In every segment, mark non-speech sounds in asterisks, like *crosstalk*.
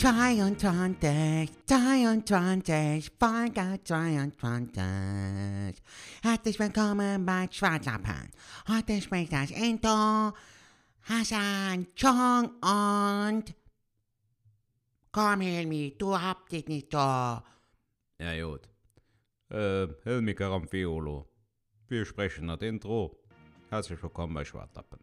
22, 22, Folge 22. Herzlich willkommen bei Schwarzlappen. Heute spricht das Intro Hassan, Chong und... Komm, Helmi, du habt dich nicht da. Ja, gut. Äh, Helmi Karamfiolo. Wir sprechen das Intro. Herzlich willkommen bei Schwartlappen.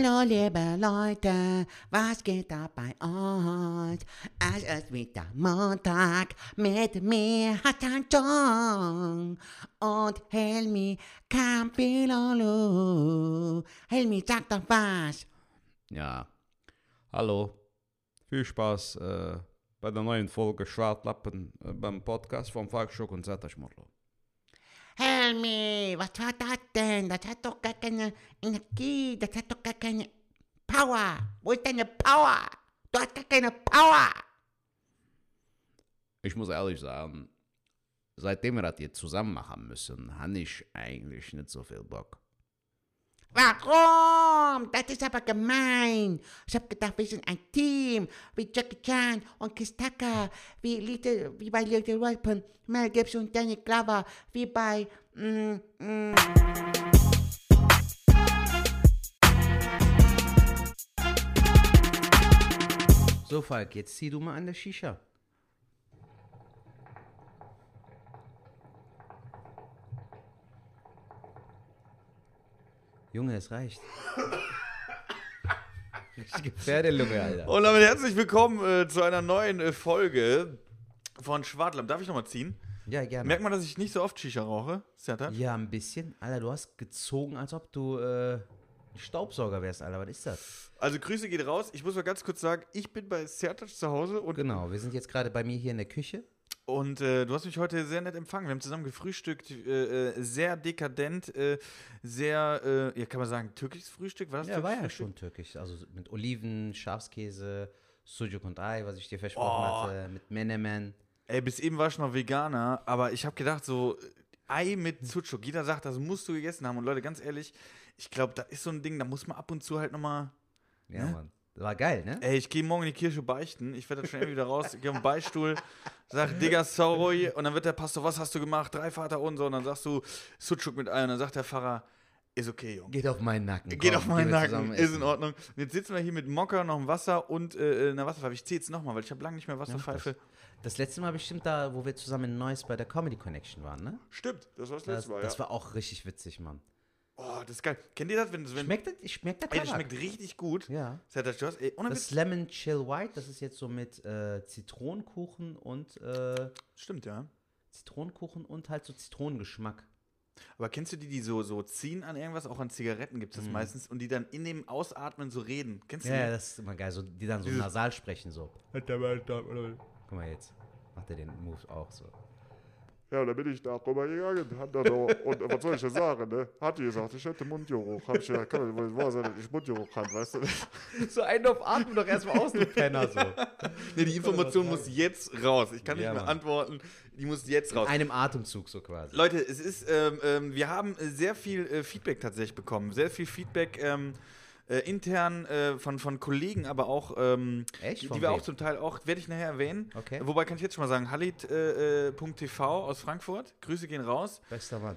Hallo liebe Leute, was geht ab bei euch? Es ist wieder Montag mit mir Hassan Chong und Helmi Campilolo. Helmi, sag doch was. Ja. Hallo. Viel Spaß äh, bei der neuen Folge Schwartlappen äh, beim Podcast von Falkschuck und Zetterschmodlo. Helmi, was war das denn? Das hat doch gar keine Energie, das hat doch gar keine Power. Wo ist deine Power? Du hast gar keine Power. Ich muss ehrlich sagen, seitdem wir das hier zusammen machen müssen, habe ich eigentlich nicht so viel Bock. Warum? Das ist aber gemein. Ich hab gedacht, wir sind ein Team, wie Jackie Chan und Chris Tucker, wie, Little, wie bei Little Weapon, Mel Gibson und Danny Glover, wie bei... Mm, mm. So, Falk, jetzt zieh du mal an der Shisha. Junge, es reicht. *laughs* Richtige Pferdelunge, Alter. Und damit herzlich willkommen äh, zu einer neuen äh, Folge von Schwartlamm. Darf ich nochmal ziehen? Ja, gerne. Merkt man, dass ich nicht so oft Shisha rauche? Sertat? ja, ein bisschen. Alter, du hast gezogen, als ob du äh, Staubsauger wärst, Alter. Was ist das? Also Grüße geht raus. Ich muss mal ganz kurz sagen, ich bin bei Sertac zu Hause und, Genau, wir sind jetzt gerade bei mir hier in der Küche. Und äh, du hast mich heute sehr nett empfangen. Wir haben zusammen gefrühstückt, äh, äh, sehr dekadent, äh, sehr, äh, ja kann man sagen, türkisches Frühstück? War das Ja, war ja schon türkisch. Also mit Oliven, Schafskäse, Sujuk und Ei, was ich dir versprochen Oh. hatte, mit Menemen. Ey, bis eben war ich noch Veganer, aber ich habe gedacht, so Ei mit Sucuk. Jeder sagt, das musst du gegessen haben. Und Leute, ganz ehrlich, ich glaube, da ist so ein Ding, da muss man ab und zu halt nochmal. Ja, Ne? Mann. War geil, ne? Ey, ich gehe morgen in die Kirche beichten. Ich werde dann schnell wieder raus. Ich gehe auf den Beistuhl, sag, Digga, sorry. Und dann wird der Pastor, was hast du gemacht? Drei Vater und so. Und dann sagst du, Sucuk mit Ei. Und dann sagt der Pfarrer, ist okay, Junge. Geht auf meinen Nacken. Geht komm, auf meinen Nacken, ist in. Ordnung. Und jetzt sitzen wir hier mit Mokka, noch im Wasser und äh, einer Wasserpfeife. Ich ziehe jetzt nochmal, weil ich habe lange nicht mehr Wasserpfeife. Das letzte Mal bestimmt da, wo wir zusammen in Neuss bei der Comedy Connection waren, ne? Stimmt, das war das Das, letzte Mal, das ja. war auch richtig witzig, Mann. Oh, das ist geil. Kennt ihr das, wenn, wenn Schmeckt das? Schmeckt der Ey, das schmeckt richtig gut. Ja. Du hast, ey, Das. Lemon Chill White, das ist jetzt so mit äh, Zitronenkuchen und äh, Stimmt, ja. Zitronenkuchen und halt so Zitronengeschmack. Aber kennst du die, die so, so ziehen an irgendwas? Auch an Zigaretten gibt es das meistens. Und die dann in dem Ausatmen so reden. Kennst du Ja, ja, die? das ist immer geil, so, die dann so Dieses- nasal sprechen so. Guck mal jetzt, macht er den Move auch so. Ja, da bin ich da rübergegangen. Hat dann auch, und was soll ich denn sagen, ne? Hat die gesagt, ich hätte Mundgeruch. Hab ich gesagt, kann das wahr sein, dass ich Mundgeruch habe, weißt du? *laughs* So einen auf Atmen doch erstmal aus, du Penner, so. Nee, die Information muss jetzt raus. Ich kann nicht Ja, mehr Mann. antworten. Die muss jetzt raus. In einem Atemzug so quasi. Leute, es ist, ähm, ähm, wir haben sehr viel äh, Feedback tatsächlich bekommen. Sehr viel Feedback ähm, äh, intern äh, von, von Kollegen, aber auch, ähm, Echt? die, Von die wir wem? auch zum Teil auch, werde ich nachher erwähnen. Okay. Wobei kann ich jetzt schon mal sagen, Halit.tv äh, äh, aus Frankfurt. Grüße gehen raus. Bester Mann.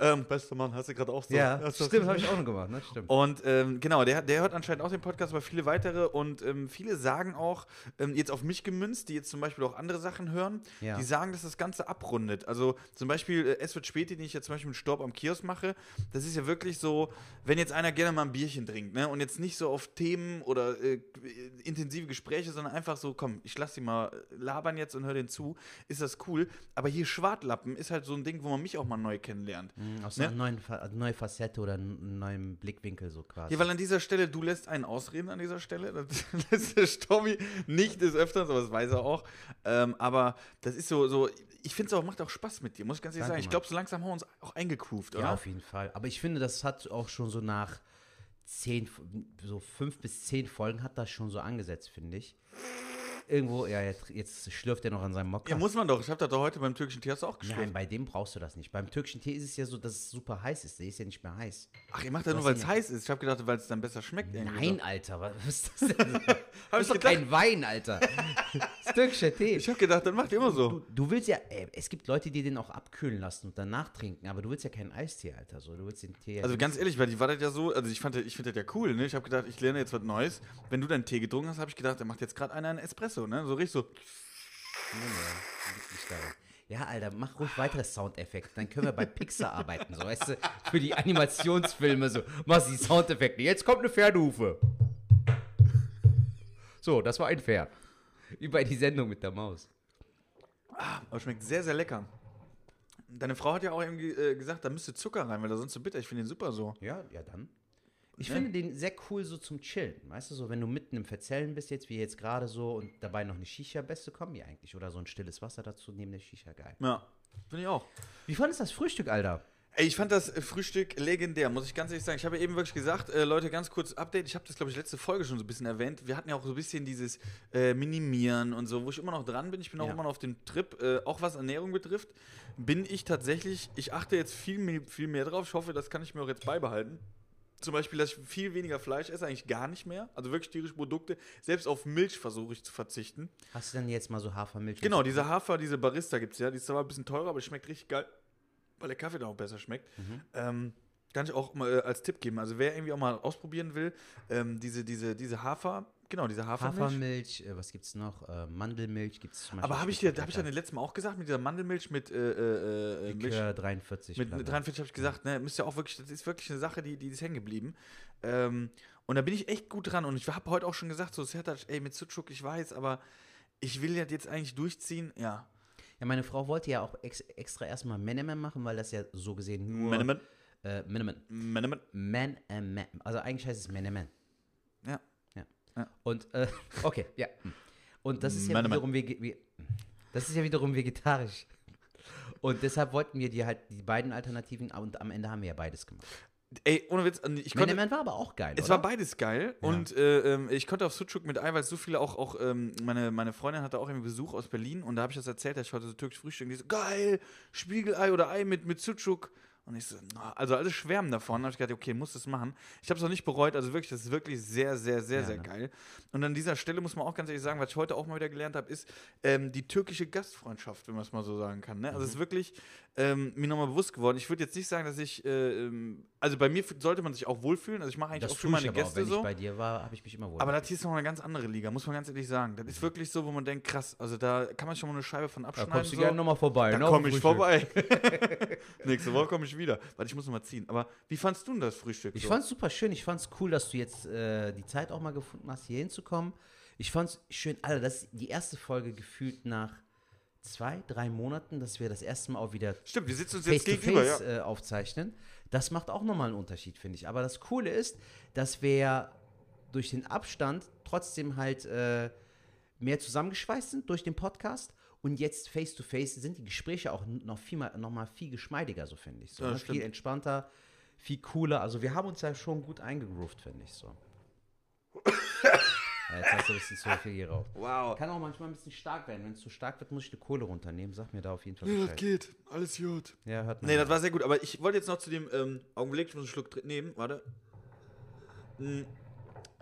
Ähm, bester Mann, hast du gerade auch so. Ja, stimmt, habe ich auch noch gemacht, ne? Stimmt. Und ähm, genau, der, der hört anscheinend auch den Podcast, aber viele weitere. Und ähm, viele sagen auch, ähm, jetzt auf mich gemünzt, die jetzt zum Beispiel auch andere Sachen hören, Ja. die sagen, dass das Ganze abrundet. Also zum Beispiel, äh, es wird später, den ich jetzt zum Beispiel mit Storb am Kiosk mache, das ist ja wirklich so, wenn jetzt einer gerne mal ein Bierchen trinkt, ne? Und jetzt nicht so auf Themen oder äh, intensive Gespräche, sondern einfach so, komm, ich lass die mal labern jetzt und hör den zu, ist das cool. Aber hier Schwartlappen ist halt so ein Ding, wo man mich auch mal neu kennenlernt. Mhm, Aus so Ne? einer neuen, Fa neue Facette oder einem neuen Blickwinkel so quasi. Ja, weil an dieser Stelle, du lässt einen ausreden an dieser Stelle. Das *laughs* lässt der Stobby nicht des Öfteren, aber das weiß er auch. Ähm, aber das ist so, so ich finde es auch, macht auch Spaß mit dir, muss ich ganz ehrlich Danke, sagen. Ich glaube, so langsam haben wir uns auch eingegroovt, Ja, oder? auf jeden Fall. Aber ich finde, das hat auch schon so nach zehn, so fünf bis zehn Folgen hat das schon so angesetzt, finde ich. Irgendwo, ja, jetzt, jetzt schlürft er noch an seinem Mokka. Ja, muss man doch. Ich habe das doch heute beim türkischen Tee hast du auch Nein, geschrieben. bei dem brauchst du das nicht. Beim türkischen Tee ist es ja so, dass es super heiß ist. Der ist ja nicht mehr heiß. Ach, ihr macht das nur, weil es heiß ist. Ich habe gedacht, weil es dann besser schmeckt. Nein, Alter, was ist das denn? *laughs* Hab ich ist doch kein Wein, Alter. *laughs* Das ist türkischer Tee. So. Ich habe gedacht, dann macht ihr immer so. Du, du willst ja, ey, es gibt Leute, die den auch abkühlen lassen und danach trinken, aber du willst ja keinen Eistee, Alter. So, du willst den Tee Also ganz ehrlich, weil die war das ja so, also ich fand, das- ich finde das ja cool, ne? Ich habe gedacht, ich lerne jetzt was Neues. Wenn du deinen Tee getrunken hast, habe ich gedacht, der macht jetzt gerade einer einen Espresso, ne? So richtig so. Nee, nee, liegt nicht daran. Ja, Alter, mach ruhig weitere Soundeffekte. Dann können wir bei Pixar arbeiten, so, weißt du, für die Animationsfilme, so, mach die Soundeffekte. Jetzt kommt eine Pferdehufe. So, das war ein Pferd. Wie bei die Sendung mit der Maus. Aber schmeckt sehr, sehr lecker. Deine Frau hat ja auch irgendwie äh, gesagt, da müsste Zucker rein, weil er sonst so bitter. Ich finde den super so. Ja, ja dann. Ich finde den sehr cool so zum Chillen. Weißt du, so wenn du mitten im Verzellen bist, jetzt wie jetzt gerade so und dabei noch eine Shisha, beste Kombi eigentlich. Oder so ein stilles Wasser dazu neben der Shisha, geil. Ja, finde ich auch. Wie fandest du das Frühstück, Alter? Ey, ich fand das äh, Frühstück legendär, muss ich ganz ehrlich sagen. Ich habe ja eben wirklich gesagt, äh, Leute, ganz kurz Update. Ich habe das, glaube ich, letzte Folge schon so ein bisschen erwähnt. Wir hatten ja auch so ein bisschen dieses äh, Minimieren und so, wo ich immer noch dran bin. Ich bin auch Ja. immer noch auf dem Trip, äh, auch was Ernährung betrifft. Bin ich tatsächlich, ich achte jetzt viel, mehr- viel mehr drauf. Ich hoffe, das kann ich mir auch jetzt beibehalten. Zum Beispiel, dass ich viel weniger Fleisch esse, eigentlich gar nicht mehr. Also wirklich tierische Produkte. Selbst auf Milch versuche ich zu verzichten. Hast du denn jetzt mal so Hafermilch? Genau, diese Hafer, diese Barista gibt es ja. Die ist zwar ein bisschen teurer, aber die schmeckt richtig geil, weil der Kaffee dann auch besser schmeckt. Mhm. Ähm, kann ich auch mal äh, als Tipp geben. Also wer irgendwie auch mal ausprobieren will, ähm, diese, diese, diese Hafer, genau, diese Hafermilch. Hafermilch, äh, was gibt's noch? Äh, Mandelmilch gibt's zum Beispiel. aber habe ich dir, da habe ich ja den letzten Mal auch gesagt, mit dieser Mandelmilch mit äh, äh, äh, Milch, Likör 43. mit, bla. 43 habe ich gesagt, ne, müsst ihr auch wirklich, das ist wirklich eine Sache, die, die ist hängen geblieben. Ähm, und da bin ich echt gut dran. Und ich habe heute auch schon gesagt, so Sertac, ey, mit Sucuk, ich weiß, aber ich will ja jetzt eigentlich durchziehen. Ja. Ja, meine Frau wollte ja auch ex extra erstmal Menemen machen, weil das ja so gesehen nur. Menemen. Äh, Menemen. Menemen. Menemen. Also eigentlich heißt es Menemen. Ja. Ja. Ja. Und, äh, *laughs* okay, ja. Und das ist ja Menemen. wiederum we- das ist ja wiederum vegetarisch. Und deshalb wollten wir die halt die beiden Alternativen und am Ende haben wir ja beides gemacht. Ey, ohne Witz, ich konnte, Menemen war aber auch geil, Es oder? war beides geil und äh, ähm, ich konnte auf Sucuk mit Eiweiß so viele auch, auch ähm, meine, meine Freundin hatte auch einen Besuch aus Berlin und da habe ich das erzählt, dass ich heute so türkisch frühstück und die so, geil, Spiegelei oder Ei mit, mit Sucuk. Und ich so, na, also alle schwärmen davon. Da habe ich gedacht, okay, muss das machen. Ich habe es auch nicht bereut, also wirklich, das ist wirklich sehr, sehr, sehr, Ja, sehr ne? geil. Und an dieser Stelle muss man auch ganz ehrlich sagen, was ich heute auch mal wieder gelernt habe, ist ähm, die türkische Gastfreundschaft, wenn man es mal so sagen kann. Ne? Also Mhm. es ist wirklich ähm, mir nochmal bewusst geworden. Ich würde jetzt nicht sagen, dass ich, äh, ähm, also bei mir sollte man sich auch wohlfühlen. Also ich mache eigentlich das auch für meine aber auch. Gäste Wenn so. ich bei dir war, habe ich mich immer wohl. Aber das hier ist noch eine ganz andere Liga, muss man ganz ehrlich sagen. Das ist wirklich so, wo man denkt, krass, also da kann man schon mal eine Scheibe von da abschneiden. kommst du so. gerne nochmal vorbei. Da ne, komme ich vorbei. *laughs* Nächste Woche komme ich wieder. Warte, ich muss noch mal ziehen. Aber wie fandst du denn das Frühstück? Ich so? fand's super schön. Ich fand's cool, dass du jetzt äh, die Zeit auch mal gefunden hast, hier hinzukommen. Ich fand's schön, Alter, das ist die erste Folge gefühlt nach zwei, drei Monaten, dass wir das erste Mal auch wieder Stimmt, wir sitzen uns jetzt face to gegenüber, face ja. äh, aufzeichnen. Das macht auch nochmal einen Unterschied, finde ich. Aber das Coole ist, dass wir durch den Abstand trotzdem halt äh, mehr zusammengeschweißt sind durch den Podcast. Und jetzt face to face sind die Gespräche auch noch viel mal, noch mal viel geschmeidiger, so finde ich. So, Ja, ne? Viel entspannter, viel cooler. Also wir haben uns ja schon gut eingegroovt, finde ich so. *coughs* *coughs* jetzt hast du ein bisschen zu viel geraucht. Wow. Kann auch manchmal ein bisschen stark werden. Wenn es zu stark wird, muss ich die Kohle runternehmen. Sag mir da auf jeden Fall Ja, das geht. Alles gut. Ja, hört man. Nee, das war sehr gut. Aber ich wollte jetzt noch zu dem ähm, Augenblick, ich muss einen Schluck nehmen. Warte. Mm,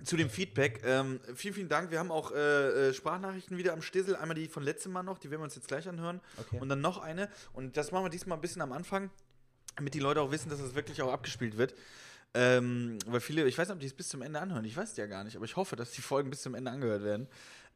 Zu dem Feedback. Ähm, vielen, vielen Dank. Wir haben auch äh, äh, Sprachnachrichten wieder am Stissel. Einmal die von letztem Mal noch, die werden wir uns jetzt gleich anhören. Okay. Und dann noch eine. Und das machen wir diesmal ein bisschen am Anfang, damit die Leute auch wissen, dass das wirklich auch abgespielt wird. Ähm, weil viele, ich weiß nicht, ob die es bis zum Ende anhören. Ich weiß es ja gar nicht, aber ich hoffe, dass die Folgen bis zum Ende angehört werden.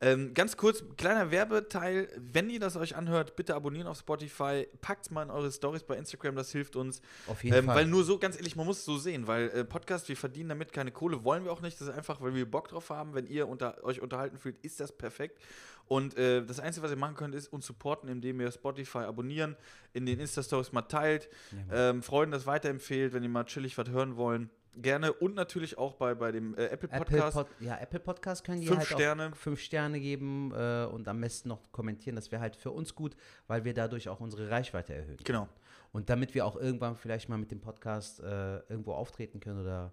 Ähm, ganz kurz, kleiner Werbeteil. Wenn ihr das euch anhört, bitte abonnieren auf Spotify. Packt mal in eure Stories bei Instagram, das hilft uns. Auf jeden Ähm, Fall. weil nur so, ganz ehrlich, man muss es so sehen, weil äh, Podcast, wir verdienen damit keine Kohle, wollen wir auch nicht. Das ist einfach, weil wir Bock drauf haben. Wenn ihr unter, euch unterhalten fühlt, ist das perfekt. Und äh, das Einzige, was ihr machen könnt, ist uns supporten, indem ihr Spotify abonnieren, in den Insta-Stories mal teilt, ähm, Freunden das weiterempfehlt, wenn ihr mal chillig was hören wollen. Gerne und natürlich auch bei, bei dem äh, Apple Apple, Podcast. Pod, ja, Apple Podcast können die Fünf halt Sterne. fünf Sterne geben äh, und am besten noch kommentieren. Das wäre halt für uns gut, weil wir dadurch auch unsere Reichweite erhöhen. genau. Und damit wir auch irgendwann vielleicht mal mit dem Podcast äh, irgendwo auftreten können oder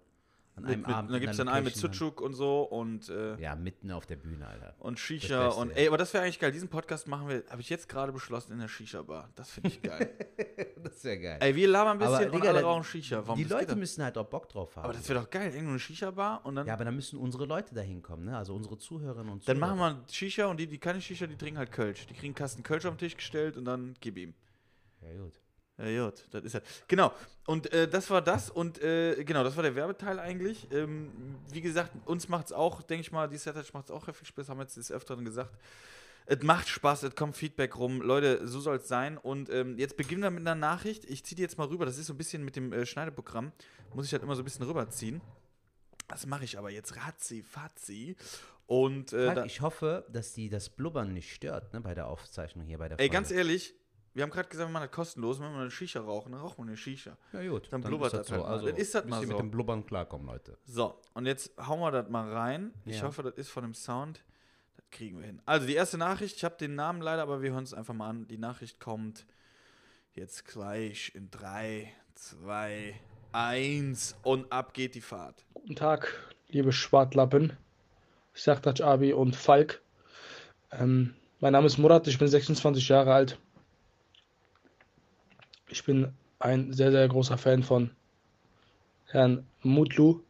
An Mit, einem mit, Abend. da in gibt es dann einen mit Sucuk und so und, äh, dann- Ja, mitten auf der Bühne, Alter. und Shisha. Beste, und ey, aber das wäre eigentlich geil. Diesen Podcast machen wir, habe ich jetzt gerade beschlossen, in der Shisha-Bar. Das finde ich geil. *laughs* Das wäre geil. ey, wir labern ein bisschen Aber, und Digga, alle rauchen Shisha. Warum die Leute müssen halt auch Bock drauf haben. Aber das wäre doch geil. Irgendwo eine Shisha-Bar und dann, ja, aber dann müssen unsere Leute da hinkommen, ne? Also unsere Zuhörerinnen und dann Zuhörer. machen wir Shisha und die, die keine Shisha, die trinken halt Kölsch. Die kriegen einen Kasten Kölsch auf den Tisch gestellt und dann gib ihm. Ja, gut. Ja, gut, das ist halt. Genau. Und äh, das war das und äh, genau, das war der Werbeteil eigentlich. Ähm, wie gesagt, uns macht es auch, denke ich mal, die Settouch macht es auch viel Spaß, haben wir jetzt des Öfteren gesagt. Es macht Spaß, es kommt Feedback rum. Leute, so soll es sein. Und ähm, jetzt beginnen wir mit einer Nachricht. Ich ziehe die jetzt mal rüber. Das ist so ein bisschen mit dem äh, Schneideprogramm. Muss ich halt immer so ein bisschen rüberziehen. Das mache ich aber jetzt ratzi, fatzi. Und äh, da, ich hoffe, dass die das Blubbern nicht stört, ne? Bei der Aufzeichnung hier, bei der ey, Folge. ganz ehrlich, wir haben gerade gesagt, wir machen das kostenlos. Wenn wir eine Shisha rauchen, dann rauchen wir eine Shisha. Ja, gut. Dann blubbert das halt mal. Also, Dann ist das müsst mal ihr so. mit dem Blubbern klarkommen, Leute. So, und jetzt hauen wir das mal rein. Ich Ja. hoffe, das ist von dem Sound. Das kriegen wir hin. Also, die erste Nachricht, ich habe den Namen leider, aber wir hören es einfach mal an. Die Nachricht kommt jetzt gleich in 3, 2, 1 und ab geht die Fahrt. Guten Tag, liebe Schwartlappen, Sertac Abi und Falk. Ähm, mein Name ist Murat, ich bin 26 Jahre alt. Ich bin ein sehr, sehr großer Fan von Herrn Mutlu.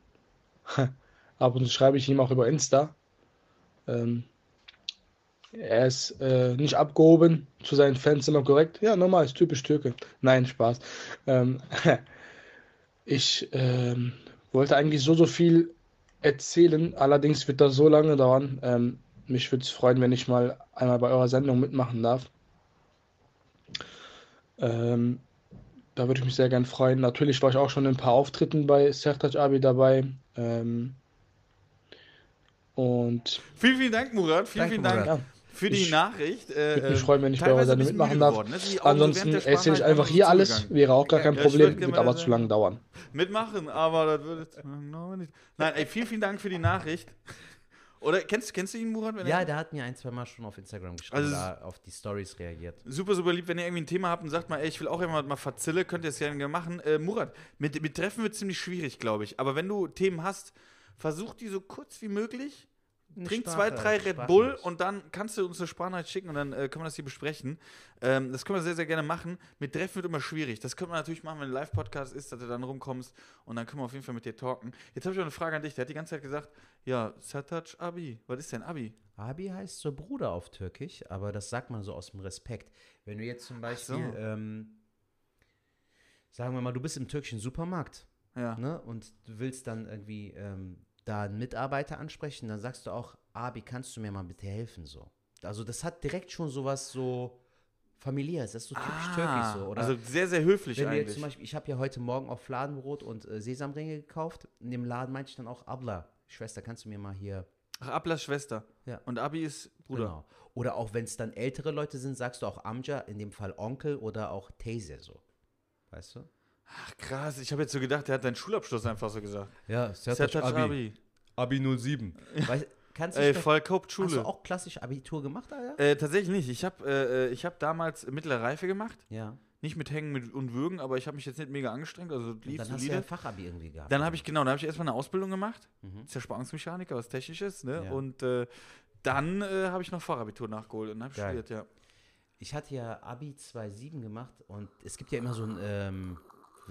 *laughs* Ab und zu schreibe ich ihm auch über Insta. Ähm, er ist äh, nicht abgehoben, zu seinen Fans immer korrekt. Ja, normal, ist typisch Türke. Nein, Spaß. Ähm, *laughs* ich ähm, wollte eigentlich so, so viel erzählen, allerdings wird das so lange dauern. Ähm, mich würde es freuen, wenn ich mal einmal bei eurer Sendung mitmachen darf. Ähm, da würde ich mich sehr gern freuen. Natürlich war ich auch schon in ein paar Auftritten bei Sertac Abi dabei. Ähm, und Vielen, vielen Dank, Murat. Vielen, Danke, vielen Dank Murat. für die Ich Nachricht. Äh, würde mich ähm, freuen, wenn ich bei Sendung bisschen mitmachen darf. geworden, ne? Ansonsten erzähle ich einfach hier alles, zugegangen. wäre auch gar kein ja, ich Problem, wird aber zu lange dauern. mitmachen, aber das würde. Nein, ey, vielen, vielen Dank für die Nachricht. Oder kennst, kennst du ihn, Murat? Ja, er- der hat mir ein, zwei Mal schon auf Instagram geschrieben, Also- da auf die Stories reagiert. Super, super lieb, wenn ihr irgendwie ein Thema habt und sagt mal, ey, ich will auch immer mal verzille, könnt ihr es gerne machen. Äh, Murat, mit, mit Treffen wird ziemlich schwierig, glaube ich. Aber wenn du Themen hast, versuch die so kurz wie möglich. Trink zwei, drei Red Sprachnachricht. Bull und dann kannst du uns eine Sprachnachricht schicken und dann äh, können wir das hier besprechen. Ähm, das können wir sehr, sehr gerne machen. Mit Treffen wird immer schwierig. Das können wir natürlich machen, wenn ein Live-Podcast ist, dass du dann rumkommst und dann können wir auf jeden Fall mit dir talken. Jetzt habe ich auch eine Frage an dich. Der hat die ganze Zeit gesagt, ja, Satac Abi. Was ist denn Abi? Abi heißt so Bruder auf Türkisch, aber das sagt man so aus dem Respekt. Wenn du jetzt zum so. Beispiel, ähm, sagen wir mal, du bist im türkischen Supermarkt Ja. ne, und du willst dann irgendwie ähm, da einen Mitarbeiter ansprechen, dann sagst du auch, Abi, kannst du mir mal bitte helfen so. Also das hat direkt schon sowas so familiäres, das ist so typisch türkisch so. Oder also sehr, sehr höflich wenn eigentlich. zum Beispiel, ich habe ja heute Morgen auch Fladenbrot und äh, Sesamringe gekauft. In dem Laden meinte ich dann auch, Abla, Schwester, kannst du mir mal hier Ach, Ablas Schwester. Ja. Und Abi ist Bruder. Genau. Oder auch wenn es dann ältere Leute sind, sagst du auch Amja, in dem Fall Onkel oder auch Tese so. Weißt du? Ach krass, ich habe jetzt so gedacht, der hat deinen Schulabschluss einfach so gesagt. Ja, Sertac Abi. Abi 07. Weißt, kannst du Ey, voll Hast Hauptschule. du auch klassisch Abitur gemacht, Alter? Äh, tatsächlich nicht. Ich habe äh, äh, ich hab damals mittlere Reife gemacht. Ja. Nicht mit Hängen mit und Würgen, aber ich habe mich jetzt nicht mega angestrengt. Also lief dann hast du solide. ja Fachabi irgendwie gehabt. dann habe ich, genau, dann habe ich erstmal eine Ausbildung gemacht. Mhm. Zerspannungsmechaniker, was Technisches. Ne? Ja. Und äh, dann äh, habe ich noch Fachabitur nachgeholt und habe studiert, ja. Ich hatte ja Abi 2.7 gemacht und es gibt ja immer so ein, ähm,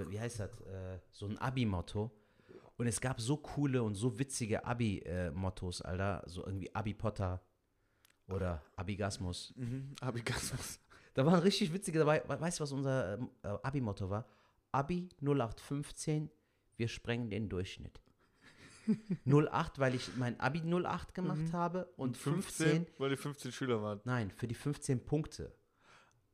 wie heißt das, äh, so ein Abi-Motto. Und es gab so coole und so witzige Abi-Mottos, Alter. So irgendwie Abi-Potter oder Abigasmus. Mhm. Abigasmus. *laughs* Da waren richtig witzige dabei. We- Weißt du, was unser ähm, äh, Abi-Motto war? Abi 0815, wir sprengen den Durchschnitt. *laughs* 08, weil ich mein Abi 08 gemacht habe und 15, weil die 15 Schüler waren. nein, für die 15 Punkte.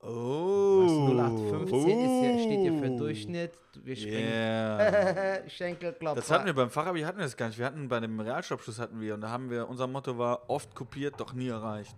Oh. Weißt du, 0815 ist ja, steht hier für Durchschnitt. Wir sprengen. Yeah. *laughs* Schenkelklopfer. Das hatten wir beim Fachabi hatten wir das gar nicht. Wir hatten bei dem Realschulabschluss hatten wir und da haben wir unser Motto war oft kopiert, doch nie erreicht.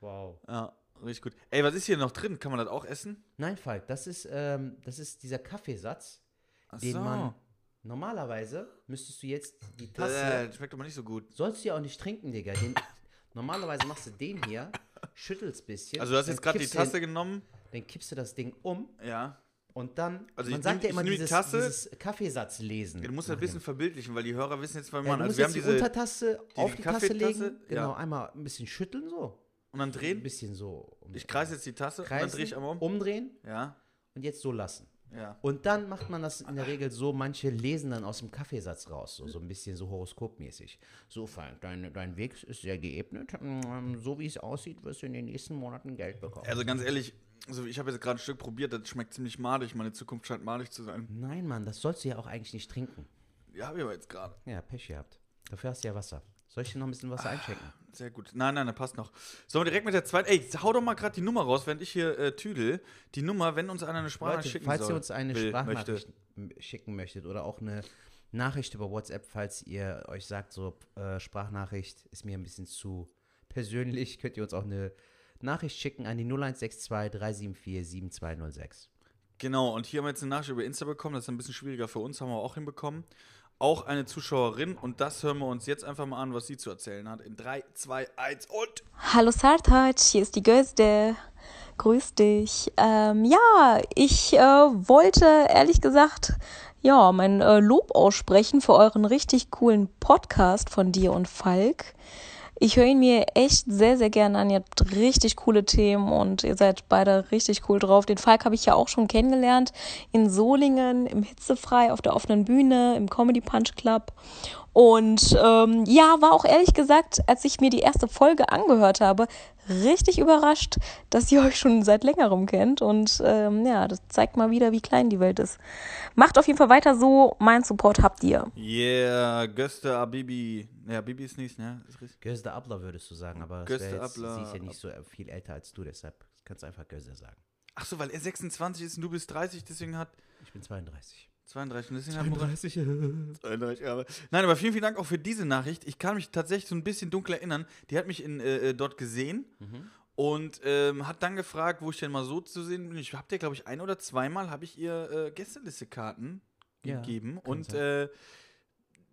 Wow. Ja, richtig gut. Ey, was ist hier noch drin? Kann man das auch essen? Nein, Falk, das ist, ähm, das ist dieser Kaffeesatz, Ach den so. man normalerweise müsstest du jetzt die Tasse. Äh, schmeckt aber nicht so gut. Sollst du ja auch nicht trinken, Digga. Den, *laughs* normalerweise machst du den hier, schüttelst ein bisschen. Also du hast jetzt gerade die Tasse Den, genommen. dann kippst du das Ding um Ja. Und dann, Also man ich sagt nehm- ja immer nehm die dieses, Tasse- dieses Kaffeesatz lesen. Du musst das ein bisschen verbildlichen, weil die Hörer wissen jetzt, was wir ja, machen. du Also wir haben die diese Untertasse auf die Tasse Kaffeetasse, legen. Genau, ja. einmal ein bisschen schütteln so. und dann Ein drehen. bisschen so. um- Ich kreise jetzt die Tasse und dann kreisen, drehe ich einmal um. umdrehen Ja, und jetzt so lassen. Ja. Und dann macht man das in der Regel so, manche lesen dann aus dem Kaffeesatz raus, so, so ein bisschen so horoskopmäßig. So, Frank, dein, dein Weg ist sehr geebnet. Mm, So wie es aussieht, wirst du in den nächsten Monaten Geld bekommen. Also ganz ehrlich, also ich habe jetzt gerade ein Stück probiert, das schmeckt ziemlich madig. Meine Zukunft scheint madig zu sein. Nein, Mann, das sollst du ja auch eigentlich nicht trinken. Ja, habe ich aber jetzt gerade. Ja, Pech gehabt. Dafür hast du ja Wasser. Soll ich dir noch ein bisschen Wasser einschenken? Sehr gut. Nein, nein, das passt noch. Sollen wir direkt mit der zweiten. Ey, hau doch mal gerade die Nummer raus, während ich hier äh, tüdel. Die Nummer, wenn uns einer eine Sprachnachricht Leute, schicken falls soll. ihr uns eine will, Sprachnachricht schicken möchtet oder auch eine Nachricht über WhatsApp, falls ihr euch sagt, so äh, Sprachnachricht ist mir ein bisschen zu persönlich, *laughs* könnt ihr uns auch eine Nachricht schicken an die 0162 374 7206. Genau, und hier haben wir jetzt eine Nachricht über Insta bekommen. Das ist ein bisschen schwieriger für uns, haben wir auch hinbekommen. Auch eine Zuschauerin und das hören wir uns jetzt einfach mal an, was sie zu erzählen hat. In 3, 2, 1 und. Hallo Sartaj, hier ist die Gözde. Grüß dich. Ähm, ja, ich äh, wollte ehrlich gesagt ja mein äh, Lob aussprechen für euren richtig coolen Podcast von dir und Falk. Ich höre ihn mir echt sehr, sehr gerne an. Ihr habt richtig coole Themen und ihr seid beide richtig cool drauf. Den Falk habe ich ja auch schon kennengelernt in Solingen, im Hitzefrei, auf der offenen Bühne, im Comedy Punch Club. Und ähm, ja, war auch ehrlich gesagt, als ich mir die erste Folge angehört habe, richtig überrascht, dass ihr *laughs* euch schon seit längerem kennt. Und ähm, ja, das zeigt mal wieder, wie klein die Welt ist. Macht auf jeden Fall weiter so. Mein Support habt ihr. Yeah, Göste Abibi. Ja, Bibi ist nicht, ne? Gözde Abler würdest du sagen, aber Göste jetzt, Abler. sie ist ja nicht so viel älter als du, deshalb kannst du einfach Gözde sagen. Ach so, weil er 26 ist und du bist 30, deswegen hat. Ich bin 32. 32 und deswegen hat Murat 32 Jahre. Nein, aber vielen, vielen Dank auch für diese Nachricht. Ich kann mich tatsächlich so ein bisschen dunkel erinnern. Die hat mich in, äh, äh, dort gesehen und ähm, hat dann gefragt, wo ich denn mal so zu sehen bin. Ich habe dir, glaube ich, ein oder zweimal habe ich ihr äh, Gästeliste-Karten Ja, gegeben und äh,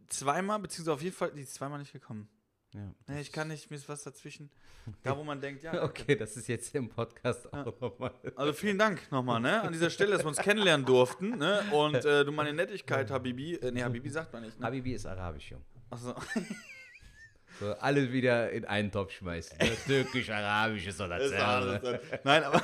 zweimal, beziehungsweise auf jeden Fall, die ist zweimal nicht gekommen. Ja, Nee, ich kann nicht, mir ist was dazwischen. *laughs* Da, wo man denkt, ja. *laughs* Okay, das ist jetzt im Podcast auch nochmal. Also vielen Dank nochmal, ne? An dieser Stelle, dass wir uns kennenlernen durften, ne? Und äh, du meine Nettigkeit, Habibi, äh, nee, Habibi sagt man nicht, ne? Habibi ist arabisch, Jung. Achso. So, *laughs* alle wieder in einen Topf schmeißen. ne? Türkisch, arabisch ist doch dasselbe. Nein, aber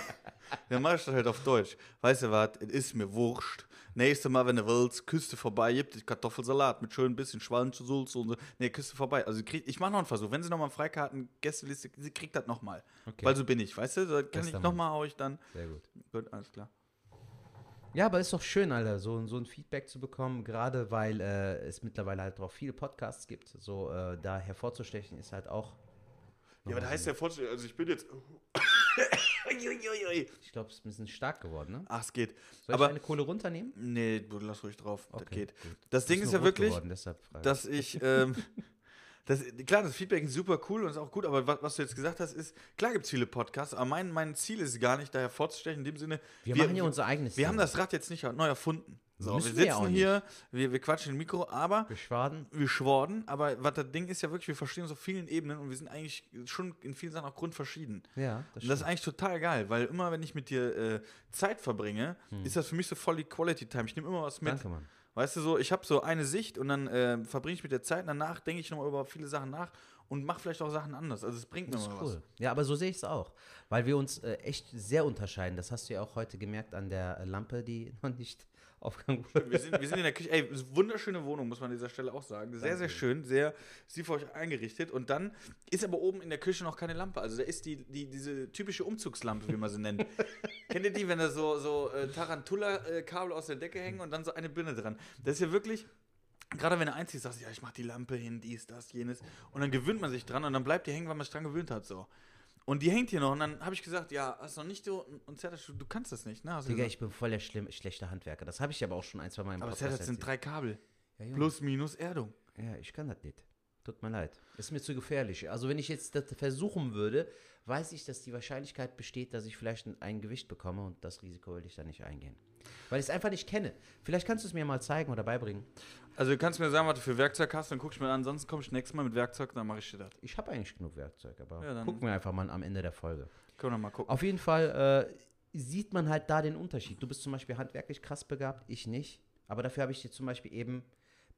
dann mach ich das halt auf Deutsch. Weißt du was? Es ist mir wurscht. Nächstes Mal, wenn du willst, Küste vorbei, gibt es Kartoffelsalat mit schön bisschen Schwallensulz und so. Nee, Küste vorbei. Also krieg, ich mache noch einen Versuch. Wenn sie nochmal Freikarten, Gästeliste, sie kriegt das nochmal. Okay. Weil so bin ich, weißt du? Da kann Bester ich nochmal, hau ich dann. Sehr gut. Gut, alles klar. Ja, aber ist doch schön, Alter, so, so ein Feedback zu bekommen, gerade weil äh, es mittlerweile halt auch viele Podcasts gibt. So äh, da hervorzustechen ist halt auch. Ja, aber da heißt Fortschritt. Also ich bin jetzt. Ich glaube, es ist ein bisschen stark geworden, ne? Ach, es geht. Soll aber ich eine Kohle runternehmen? nee, du lass ruhig drauf. das Okay, geht. gut. Das Ding Ist ja wirklich, geworden, dass ich, ähm, *laughs* das, klar, das Feedback ist super cool und ist auch gut, aber was, was du jetzt gesagt hast, ist, klar gibt es viele Podcasts, aber mein, mein Ziel ist gar nicht, da hervorzustechen, in dem Sinne, wir, machen ja unser eigenes wir haben Ding. das Rad jetzt nicht neu erfunden. So, wir Müssen wir sitzen nicht. hier, wir, wir quatschen im Mikro, aber Beschwaden. wir schworden, aber was das Ding ist ja wirklich, wir verstehen uns auf vielen Ebenen und wir sind eigentlich schon in vielen Sachen auch grundverschieden. Ja, das Und das ist eigentlich total geil, weil immer, wenn ich mit dir äh, Zeit verbringe, ist das für mich so voll die Quality Time. Ich nehme immer was mit. Hm. Danke, Mann. Weißt du so, ich habe so eine Sicht und dann äh, verbringe ich mit der Zeit, danach denke ich nochmal über viele Sachen nach und mache vielleicht auch Sachen anders. Also es bringt mir Das ist mal cool. Ja, aber so sehe ich es auch. Weil wir uns äh, echt sehr unterscheiden. Das hast du ja auch heute gemerkt an der Lampe, die *laughs* noch nicht aufgegangen was. wurde. Wir sind, wir sind in der Küche, ey, wunderschöne Wohnung, muss man an dieser Stelle auch sagen. Sehr, sehr schön, sehr sie für euch eingerichtet. Und dann ist aber oben in der Küche noch keine Lampe. Also da ist die, die, diese typische Umzugslampe, wie man sie nennt. *laughs* Kennt ihr die, wenn da so, so äh, Tarantula-Kabel aus der Decke hängen und dann so eine Birne dran? Das ist ja wirklich. Gerade wenn du einziehst, sagst du, ja, ich mach die Lampe hin, dies, das, jenes. Und dann gewöhnt man sich dran und dann bleibt die hängen, weil man sich dran gewöhnt hat. So. Und die hängt hier noch. Und dann habe ich gesagt, ja, hast noch nicht so. Und Zertac, du, du kannst das nicht, ne? Hast du Digga, gesagt. ich bin voll der schlimm, schlechte Handwerker. Das habe ich aber auch schon ein, zwei Mal im aber Podcast Zertac sind erzählt. drei Kabel. Ja, Junge. Plus, minus Erdung. Ja, ich kann das nicht. Tut mir leid. Ist mir zu gefährlich. Also wenn ich jetzt das versuchen würde, weiß ich, dass die Wahrscheinlichkeit besteht, dass ich vielleicht ein, ein Gewicht bekomme und das Risiko will ich da nicht eingehen. Weil ich es einfach nicht kenne. Vielleicht kannst du es mir mal zeigen oder beibringen. Also, du kannst mir sagen, was du für Werkzeug hast, dann guck ich mir an. Ansonsten komme ich nächstes Mal mit Werkzeug, dann mache ich dir das. Ich habe eigentlich genug Werkzeug, aber Ja, gucken wir einfach mal am Ende der Folge. Können wir mal gucken. Auf jeden Fall, äh, sieht man halt da den Unterschied. Du bist zum Beispiel handwerklich krass begabt, ich nicht. Aber dafür habe ich dir zum Beispiel eben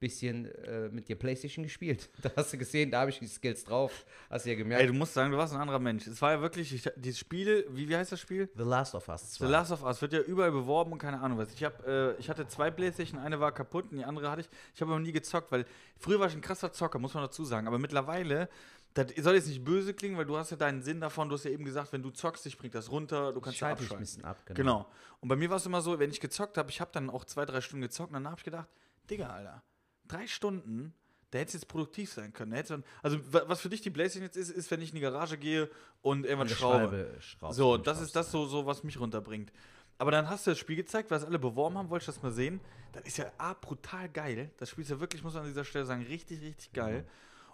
bisschen äh, mit dir Playstation gespielt. *laughs* Da hast du gesehen, da habe ich die Skills drauf. Hast du ja gemerkt. Ey, du musst sagen, du warst ein anderer Mensch. Es war ja wirklich, ich, dieses Spiel, wie, wie heißt das Spiel? The Last of Us 2. The Last of Us wird ja überall beworben und keine Ahnung was. Ich, hab, äh, ich hatte zwei Playstation, eine war kaputt und die andere hatte ich. Ich habe aber nie gezockt, weil früher war ich ein krasser Zocker, muss man dazu sagen. Aber mittlerweile, das soll jetzt nicht böse klingen, weil du hast ja deinen Sinn davon. Du hast ja eben gesagt, wenn du zockst, dich bringt das runter, du kannst ja Schalte ich ein abschalten. bisschen ab, genau. Genau. Und bei mir war es immer so, wenn ich gezockt habe, ich habe dann auch zwei, drei Stunden gezockt und dann habe ich gedacht, Digga, Alter, drei Stunden, da hätte jetzt produktiv sein können. Da hättest du- Also, wa- was für dich die Playstation jetzt ist, ist, wenn ich in die Garage gehe und irgendwann schraube. Schraube schraubst So, das ist das so, so, was mich runterbringt. Aber dann hast du das Spiel gezeigt, was alle beworben haben, wollte ich das mal sehen. Das ist ja A, brutal geil. Das Spiel ist ja wirklich, muss man an dieser Stelle sagen, richtig, richtig geil.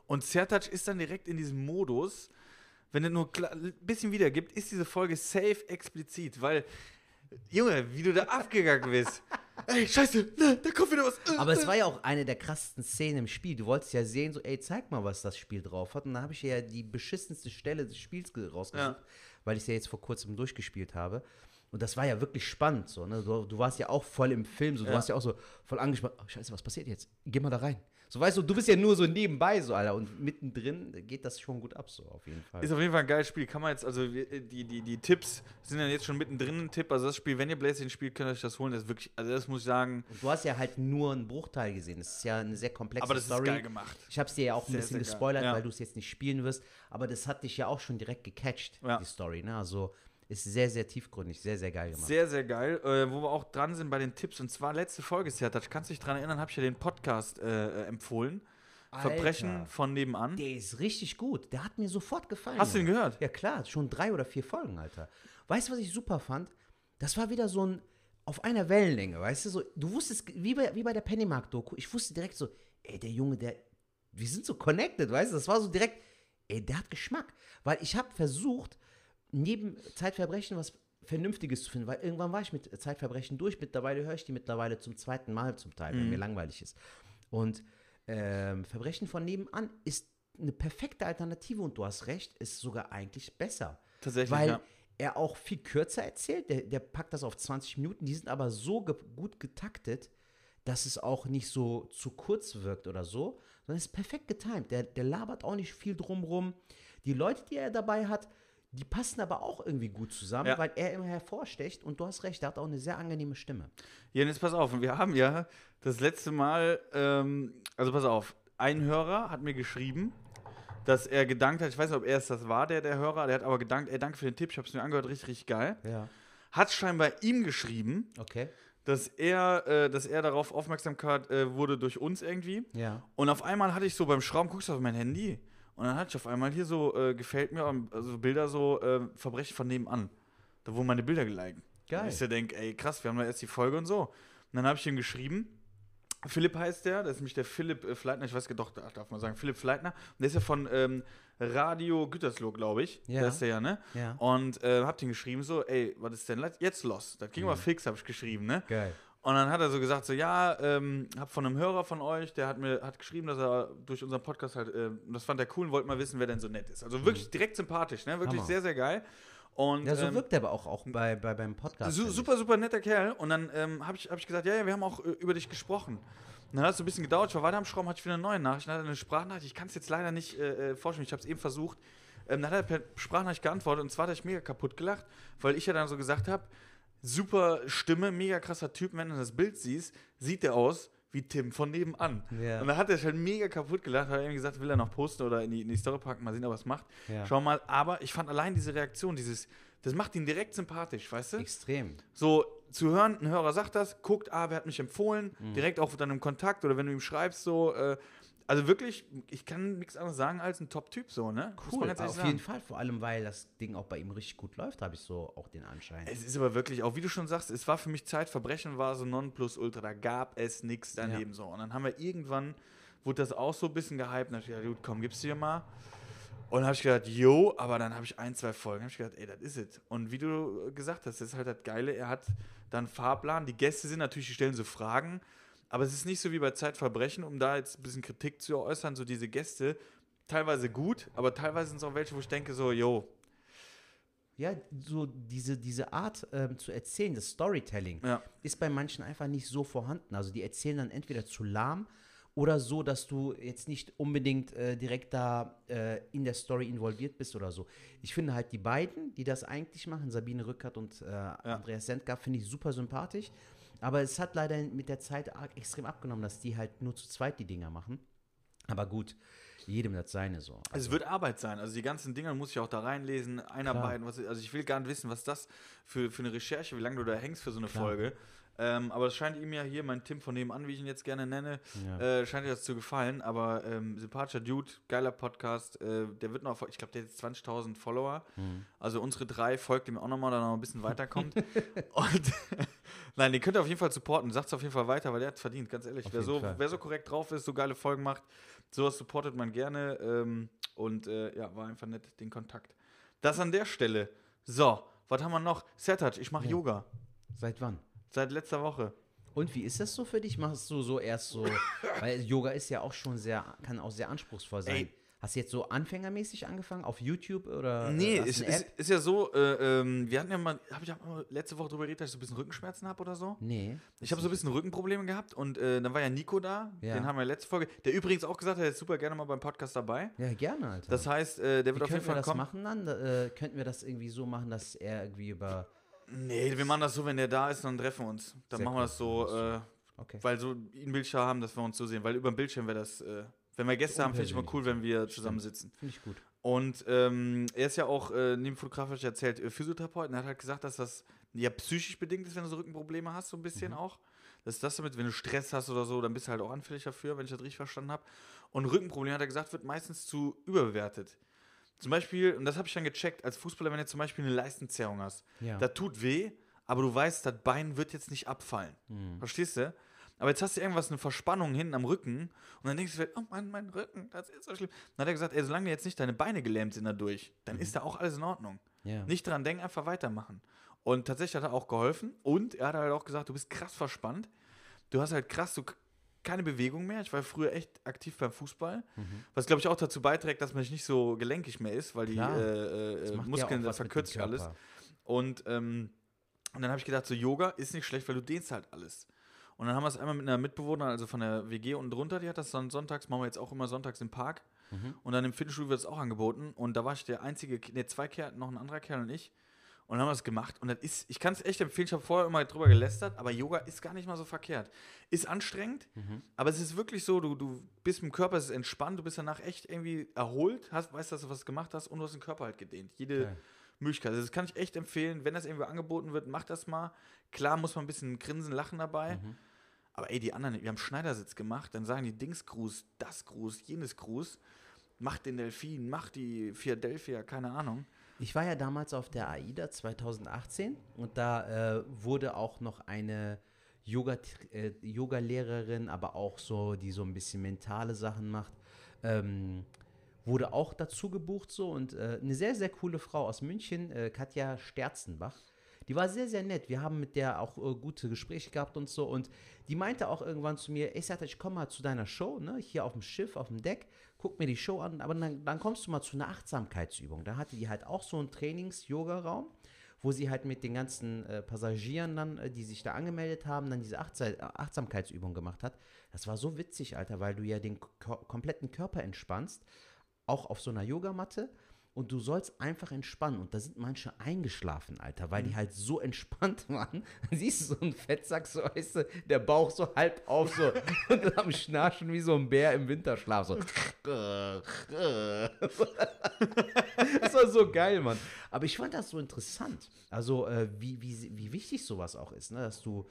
Und Zertouch ist dann direkt in diesem Modus, wenn er nur ein bisschen wiedergibt, ist diese Folge safe explizit, weil, Junge, wie du da abgegangen bist. *laughs* Ey, scheiße, ne, da kommt wieder was. äh, Aber es war ja auch eine der krassesten Szenen im Spiel. Du wolltest ja sehen, so, ey, zeig mal, was das Spiel drauf hat. Und dann habe ich ja die beschissenste Stelle des Spiels ge- rausgesucht, Ja. weil ich es ja jetzt vor kurzem durchgespielt habe. Und das war ja wirklich spannend. So, ne? du, du warst ja auch voll im Film. So, du Ja. warst ja auch so voll angespannt. Oh, scheiße, was passiert jetzt? Geh mal da rein. So, weißt du, du bist ja nur so nebenbei, so, Alter. Und mittendrin geht das schon gut ab, so, auf jeden Fall. Ist auf jeden Fall ein geiles Spiel. Kann man jetzt, also wir- die, die, die Tipps sind dann jetzt schon mittendrin ein Tipp. Also das Spiel, wenn ihr Playstation spielt, könnt ihr euch das holen. Das ist wirklich, also das muss ich sagen, Und du hast ja halt nur einen Bruchteil gesehen. Das ist ja eine sehr komplexe aber das Story. ist geil gemacht. Ich habe es dir ja auch ein Sehr, bisschen sehr gespoilert, Ja. weil du es jetzt nicht spielen wirst. Aber das hat dich ja auch schon direkt gecatcht, Ja. die Story. Ne? Also ist sehr, sehr tiefgründig, sehr, sehr geil gemacht. Sehr, sehr geil. Äh, wo wir auch dran sind bei den Tipps. Und zwar letzte Folge, Sertac, kannst du dich dran erinnern, habe ich ja den Podcast äh, äh, empfohlen. Verbrechen Alter, von nebenan. Der ist richtig gut. Der hat mir sofort gefallen. Hast du ihn gehört? Ja, klar. Schon drei oder vier Folgen, Alter. Weißt du, was ich super fand? Das war wieder so ein auf einer Wellenlänge, weißt du? So, du wusstest, wie bei, wie bei der Pennymark-Doku, ich wusste direkt so, ey, der Junge, der, wir sind so connected, weißt du? Das war so direkt, ey, der hat Geschmack. Weil ich habe versucht, neben Zeitverbrechen was Vernünftiges zu finden, weil irgendwann war ich mit Zeitverbrechen durch. Mittlerweile höre ich die mittlerweile zum zweiten Mal zum Teil, wenn mir langweilig ist. Und ähm, Verbrechen von nebenan ist eine perfekte Alternative und du hast recht, ist sogar eigentlich besser. Tatsächlich, Weil ja. er auch viel kürzer erzählt, der, der packt das auf 20 Minuten, die sind aber so ge gut getaktet, dass es auch nicht so zu kurz wirkt oder so, sondern es ist perfekt getimt. Der, der labert auch nicht viel drumrum. Die Leute, die er dabei hat, die passen aber auch irgendwie gut zusammen, Ja. weil er immer hervorstecht und du hast recht, er hat auch eine sehr angenehme Stimme. Ja, und jetzt pass auf. Wir haben ja das letzte Mal, ähm, also pass auf, ein Hörer hat mir geschrieben, dass er gedankt hat, ich weiß nicht, ob er es das war, der, der Hörer, der hat aber gedankt, ey, danke für den Tipp, ich habe es mir angehört, richtig, richtig geil. Ja. Hat scheinbar ihm geschrieben, Okay. dass er, äh, dass er darauf Aufmerksamkeit äh, wurde durch uns irgendwie. Ja. Und auf einmal hatte ich so beim Schrauben, guckst du auf mein Handy. Und dann hatte ich auf einmal hier so, äh, gefällt mir, ähm, also Bilder so, äh, Verbrechen von nebenan. Da wurden meine Bilder geliked. Geil. Und ich so denke, ey, krass, wir haben da erst die Folge und so. Und dann habe ich ihm geschrieben, Philipp heißt der, das ist nämlich der Philipp äh, Fleitner, ich weiß doch, da darf man sagen, Philipp Fleitner. Und der ist ja von ähm, Radio Gütersloh, glaube ich. Ja. Der ist der ja, ne? Ja. Und äh, hab den geschrieben so, ey, was ist denn jetzt los? Das ging Mhm. aber fix, habe ich geschrieben, ne? Geil. Und dann hat er so gesagt, so, ja, ähm, hab von einem Hörer von euch, der hat mir hat geschrieben, dass er durch unseren Podcast halt, äh, das fand er cool und wollte mal wissen, wer denn so nett ist. Also wirklich direkt sympathisch, ne? Wirklich Mhm. Hammer. sehr, sehr geil. Und, Ja, so ähm, wirkt er aber auch, auch bei, bei, beim Podcast. Su super, super netter Kerl. Und dann ähm, habe ich, hab ich gesagt, ja, ja, wir haben auch äh, über dich gesprochen. Und dann hat es so ein bisschen gedauert, ich war weiter am Schrauben, hatte ich wieder eine neue Nachricht, dann hat er eine Sprachnachricht, ich kann es jetzt leider nicht äh, äh, vorstellen, ich habe es eben versucht. Ähm, dann hat er per Sprachnachricht geantwortet und zwar hat er mich mega kaputt gelacht, weil ich ja dann so gesagt habe, super Stimme, mega krasser Typ, wenn du das Bild siehst, sieht er aus wie Tim von nebenan. Ja. Und dann hat er halt mega kaputt gelacht, hat irgendwie gesagt, will er noch posten oder in die, in die Story packen, mal sehen, ob er es macht. Ja. Schau mal, aber ich fand allein diese Reaktion, dieses, das macht ihn direkt sympathisch, weißt du? Extrem. So zu hören, ein Hörer sagt das, guckt, ah, wer hat mich empfohlen, Mhm. direkt auch dann im Kontakt oder wenn du ihm schreibst, so, äh, also wirklich, ich kann nichts anderes sagen als ein Top-Typ, so, ne? Cool, auf jeden sagen. Fall. Vor allem, weil das Ding auch bei ihm richtig gut läuft, habe ich so auch den Anschein. Es ist aber wirklich, auch wie du schon sagst, es war für mich Zeit, Verbrechen war so Nonplusultra, da gab es nichts daneben so. Und dann haben wir irgendwann, wurde das auch so ein bisschen gehypt, und ich gedacht, gut, komm, gib's dir mal. Und dann habe ich gedacht, yo, aber dann habe ich ein, zwei Folgen, habe ich gedacht, ey, das ist es. Und wie du gesagt hast, das ist halt das Geile, er hat dann Fahrplan, die Gäste sind natürlich, die stellen so Fragen, aber es ist nicht so wie bei Zeitverbrechen, um da jetzt ein bisschen Kritik zu äußern, so diese Gäste, teilweise gut, aber teilweise sind es auch welche, wo ich denke so, yo, Ja, so diese, diese Art ähm, zu erzählen, das Storytelling, Ja. ist bei manchen einfach nicht so vorhanden. Also die erzählen dann entweder zu lahm oder so, dass du jetzt nicht unbedingt äh, direkt da äh, in der Story involviert bist oder so. Ich finde halt die beiden, die das eigentlich machen, Sabine Rückert und äh, Andreas Sendgar, finde ich super sympathisch. Aber es hat leider mit der Zeit extrem abgenommen, dass die halt nur zu zweit die Dinger machen. Aber gut, jedem das seine so. Es wird Arbeit sein. Also die ganzen Dinger muss ich auch da reinlesen, einarbeiten. Was, also ich will gar nicht wissen, was das für, für eine Recherche, wie lange du da hängst für so eine Folge. Ähm, aber es scheint ihm ja hier, mein Tim von nebenan, wie ich ihn jetzt gerne nenne, äh, scheint dir das zu gefallen. Aber ähm, sympathischer Dude, geiler Podcast. Äh, der wird noch, ich glaube, der hat jetzt 20.000 Follower. Also unsere drei folgt ihm auch nochmal, er noch ein bisschen weiterkommt. *laughs* Und nein, den könnt ihr auf jeden Fall supporten. Sagt es auf jeden Fall weiter, weil der hat verdient, ganz ehrlich. Wer so, wer so korrekt drauf ist, so geile Folgen macht, sowas supportet man gerne. Ähm, und äh, ja, war einfach nett, den Kontakt. Das an der Stelle. So, was haben wir noch? Sertac, ich mache Yoga. Seit wann? Seit letzter Woche. Und wie ist das so für dich? Machst du so erst so, *laughs* weil Yoga ist ja auch schon sehr, kann auch sehr anspruchsvoll sein. Ey. Hast du jetzt so anfängermäßig angefangen auf YouTube oder? Nee, ist, ist, ist ja so, äh, ähm, wir hatten ja mal, habe ich auch mal letzte Woche drüber geredet, dass ich so ein bisschen Rückenschmerzen habe oder so. Nee. Ich habe so ein bisschen Rückenprobleme gehabt und äh, dann war ja Nico da, Ja. den haben wir letzte Folge, der übrigens auch gesagt hat, er ist super gerne mal beim Podcast dabei. Ja, gerne, Alter. Das heißt, äh, der Wie wird auf jeden könnten wir Fall das kommen. machen dann? Da, Äh, könnten wir das irgendwie so machen, dass er irgendwie über. Nee, wir machen das so, wenn der da ist, dann treffen wir uns. Dann Sehr machen wir das so, äh, Okay. weil so ihn Bildschirm haben, dass wir uns so sehen. Weil über den Bildschirm wäre das, äh, wenn wir Gäste haben, finde ich immer cool, wenn wir zusammen sitzen. Finde ich gut. Und ähm, er ist ja auch, äh, neben fotografisch erzählt, äh, Physiotherapeut. Und er hat halt gesagt, dass das ja psychisch bedingt ist, wenn du so Rückenprobleme hast, so ein bisschen auch. Das ist das damit, wenn du Stress hast oder so, dann bist du halt auch anfällig dafür, wenn ich das richtig verstanden habe. Und Rückenprobleme, hat er gesagt, wird meistens zu überbewertet. Zum Beispiel, und das habe ich dann gecheckt, als Fußballer, wenn du zum Beispiel eine Leistenzerrung hast, Ja. das tut weh, aber du weißt, das Bein wird jetzt nicht abfallen. Verstehst du? Aber jetzt hast du irgendwas, eine Verspannung hinten am Rücken und dann denkst du, vielleicht, oh mein, mein Rücken, das ist so schlimm. Dann hat er gesagt, ey, solange jetzt nicht deine Beine gelähmt sind dadurch, dann ist da auch alles in Ordnung. Ja. Nicht dran denken, einfach weitermachen. Und tatsächlich hat er auch geholfen und er hat halt auch gesagt, du bist krass verspannt. Du hast halt krass, du keine Bewegung mehr. Ich war früher echt aktiv beim Fußball, was glaube ich auch dazu beiträgt, dass man nicht so gelenkig mehr ist, weil die äh, äh, ja Muskeln, auch das verkürzt sich alles. Und, ähm, und dann habe ich gedacht, so Yoga ist nicht schlecht, weil du dehnst halt alles. Und dann haben wir es einmal mit einer Mitbewohnerin, also von der WG unten drunter, die hat das dann sonntags, machen wir jetzt auch immer sonntags im Park. Und dann im Fitnessstudio wird es auch angeboten. Und da war ich der einzige, ne, zwei Kerl, noch ein anderer Kerl und ich. Und dann haben wir das gemacht. Und das ist, ich kann es echt empfehlen, ich habe vorher immer drüber gelästert, aber Yoga ist gar nicht mal so verkehrt. Ist anstrengend, aber es ist wirklich so, du, du bist im Körper, es ist entspannt, du bist danach echt irgendwie erholt, hast, weißt, dass du was gemacht hast und du hast den Körper halt gedehnt. Jede Geil. Möglichkeit. Also das kann ich echt empfehlen, wenn das irgendwo angeboten wird, macht das mal. Klar muss man ein bisschen grinsen, lachen dabei. Aber ey, die anderen, wir haben Schneidersitz gemacht, dann sagen die Dingsgruß, das Gruß, jenes Gruß. Mach den Delfin, mach die Philadelphia, keine Ahnung. Ich war ja damals auf der AIDA 2018 und da äh, wurde auch noch eine Yoga, äh, Yoga-Lehrerin, aber auch so, die so ein bisschen mentale Sachen macht, ähm, wurde auch dazu gebucht so und äh, eine sehr, sehr coole Frau aus München, äh, Katja Sterzenbach. Die war sehr, sehr nett. Wir haben mit der auch äh, gute Gespräche gehabt und so. Und die meinte auch irgendwann zu mir, ich sagte, ich komme mal zu deiner Show, ne, hier auf dem Schiff, auf dem Deck, guck mir die Show an, aber dann, dann kommst du mal zu einer Achtsamkeitsübung. Da hatte die halt auch so einen Trainings-Yoga-Raum, wo sie halt mit den ganzen äh, Passagieren dann, äh, die sich da angemeldet haben, dann diese Achtsam Achtsamkeitsübung gemacht hat. Das war so witzig, Alter, weil du ja den ko kompletten Körper entspannst, auch auf so einer Yogamatte. Und du sollst einfach entspannen. Und da sind manche eingeschlafen, Alter, weil die halt so entspannt *laughs* waren. Dann siehst du so einen Fettsack, so, weißt du, der Bauch so halb auf, so. *laughs* Und dann am Schnarchen wie so ein Bär im Winterschlaf, so. Das war so geil, Mann. Aber ich fand das so interessant. Also, äh, wie, wie, wie wichtig sowas auch ist, ne? dass du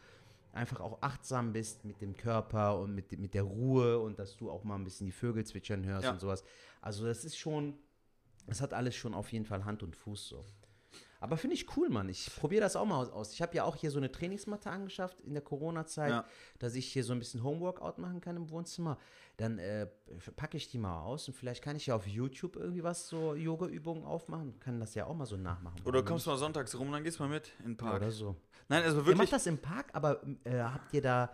einfach auch achtsam bist mit dem Körper und mit, mit der Ruhe und dass du auch mal ein bisschen die Vögel zwitschern hörst Ja. und sowas. Also, das ist schon, das hat alles schon auf jeden Fall Hand und Fuß so. Aber finde ich cool, Mann. Ich probiere das auch mal aus. Ich habe ja auch hier so eine Trainingsmatte angeschafft in der Corona-Zeit, Ja. dass ich hier so ein bisschen Homeworkout machen kann im Wohnzimmer. Dann äh, packe ich die mal aus und vielleicht kann ich ja auf YouTube irgendwie was, so Yoga-Übungen aufmachen. Kann das ja auch mal so nachmachen. Oder kommst du mal sonntags rum, dann gehst du mal mit in den Park. oder so. Nein, also Ihr wirklich. macht das im Park, aber äh, habt ihr da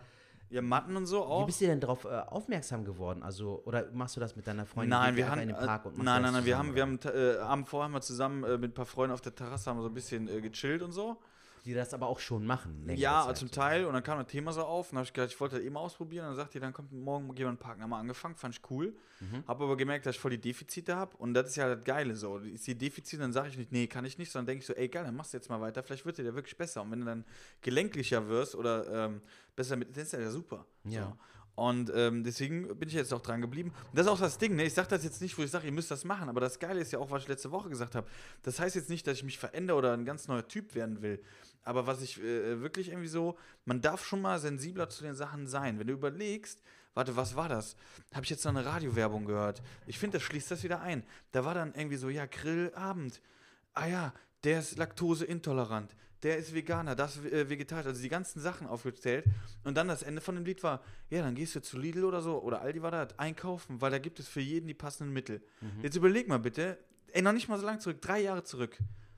Ja, Matten und so Wie auch. bist du denn darauf äh, aufmerksam geworden? Also, oder machst du das mit deiner Freundin? Nein, wir haben, in den Park und äh, nein, nein, nein, wir zusammen, haben, wir haben, äh, Abend vorher haben wir zusammen äh, mit ein paar Freunden auf der Terrasse haben so ein bisschen äh, gechillt und so. Die das aber auch schon machen. Ja, Zeit zum. Teil. Und dann kam das Thema so auf. Und dann habe ich gedacht, ich wollte das eben ausprobieren. Und dann sagte die, dann kommt morgen gehen wir in den Park. Dann haben wir angefangen, fand ich cool. Mhm. Habe aber gemerkt, dass ich voll die Defizite habe. Und das ist ja das Geile so. Ist die Defizite, dann sage ich nicht, nee, kann ich nicht. Sondern denke ich so, ey, geil, dann machst du jetzt mal weiter. Vielleicht wird dir der wirklich besser. Und wenn du dann gelenklicher wirst oder ähm, besser mit, dann ist ja super. Ja. So. Und ähm, deswegen bin ich jetzt auch dran geblieben. Und das ist auch das Ding, ne? Ich sage das jetzt nicht, wo ich sage, ihr müsst das machen, aber das Geile ist ja auch, was ich letzte Woche gesagt habe. Das heißt jetzt nicht, dass ich mich verändere oder ein ganz neuer Typ werden will. Aber was ich äh, wirklich irgendwie so, man darf schon mal sensibler zu den Sachen sein. Wenn du überlegst, warte, was war das? Habe ich jetzt noch eine Radiowerbung gehört? Ich finde, das schließt das wieder ein. Da war dann irgendwie so, ja, Grillabend. Ah ja, der ist laktoseintolerant. Der ist Veganer, das äh, Vegetarier, also die ganzen Sachen aufgezählt. Und dann das Ende von dem Lied war, ja, dann gehst du zu Lidl oder so, oder Aldi war da, einkaufen, weil da gibt es für jeden die passenden Mittel. Jetzt überleg mal bitte, ey, noch nicht mal so lange zurück, drei Jahre zurück,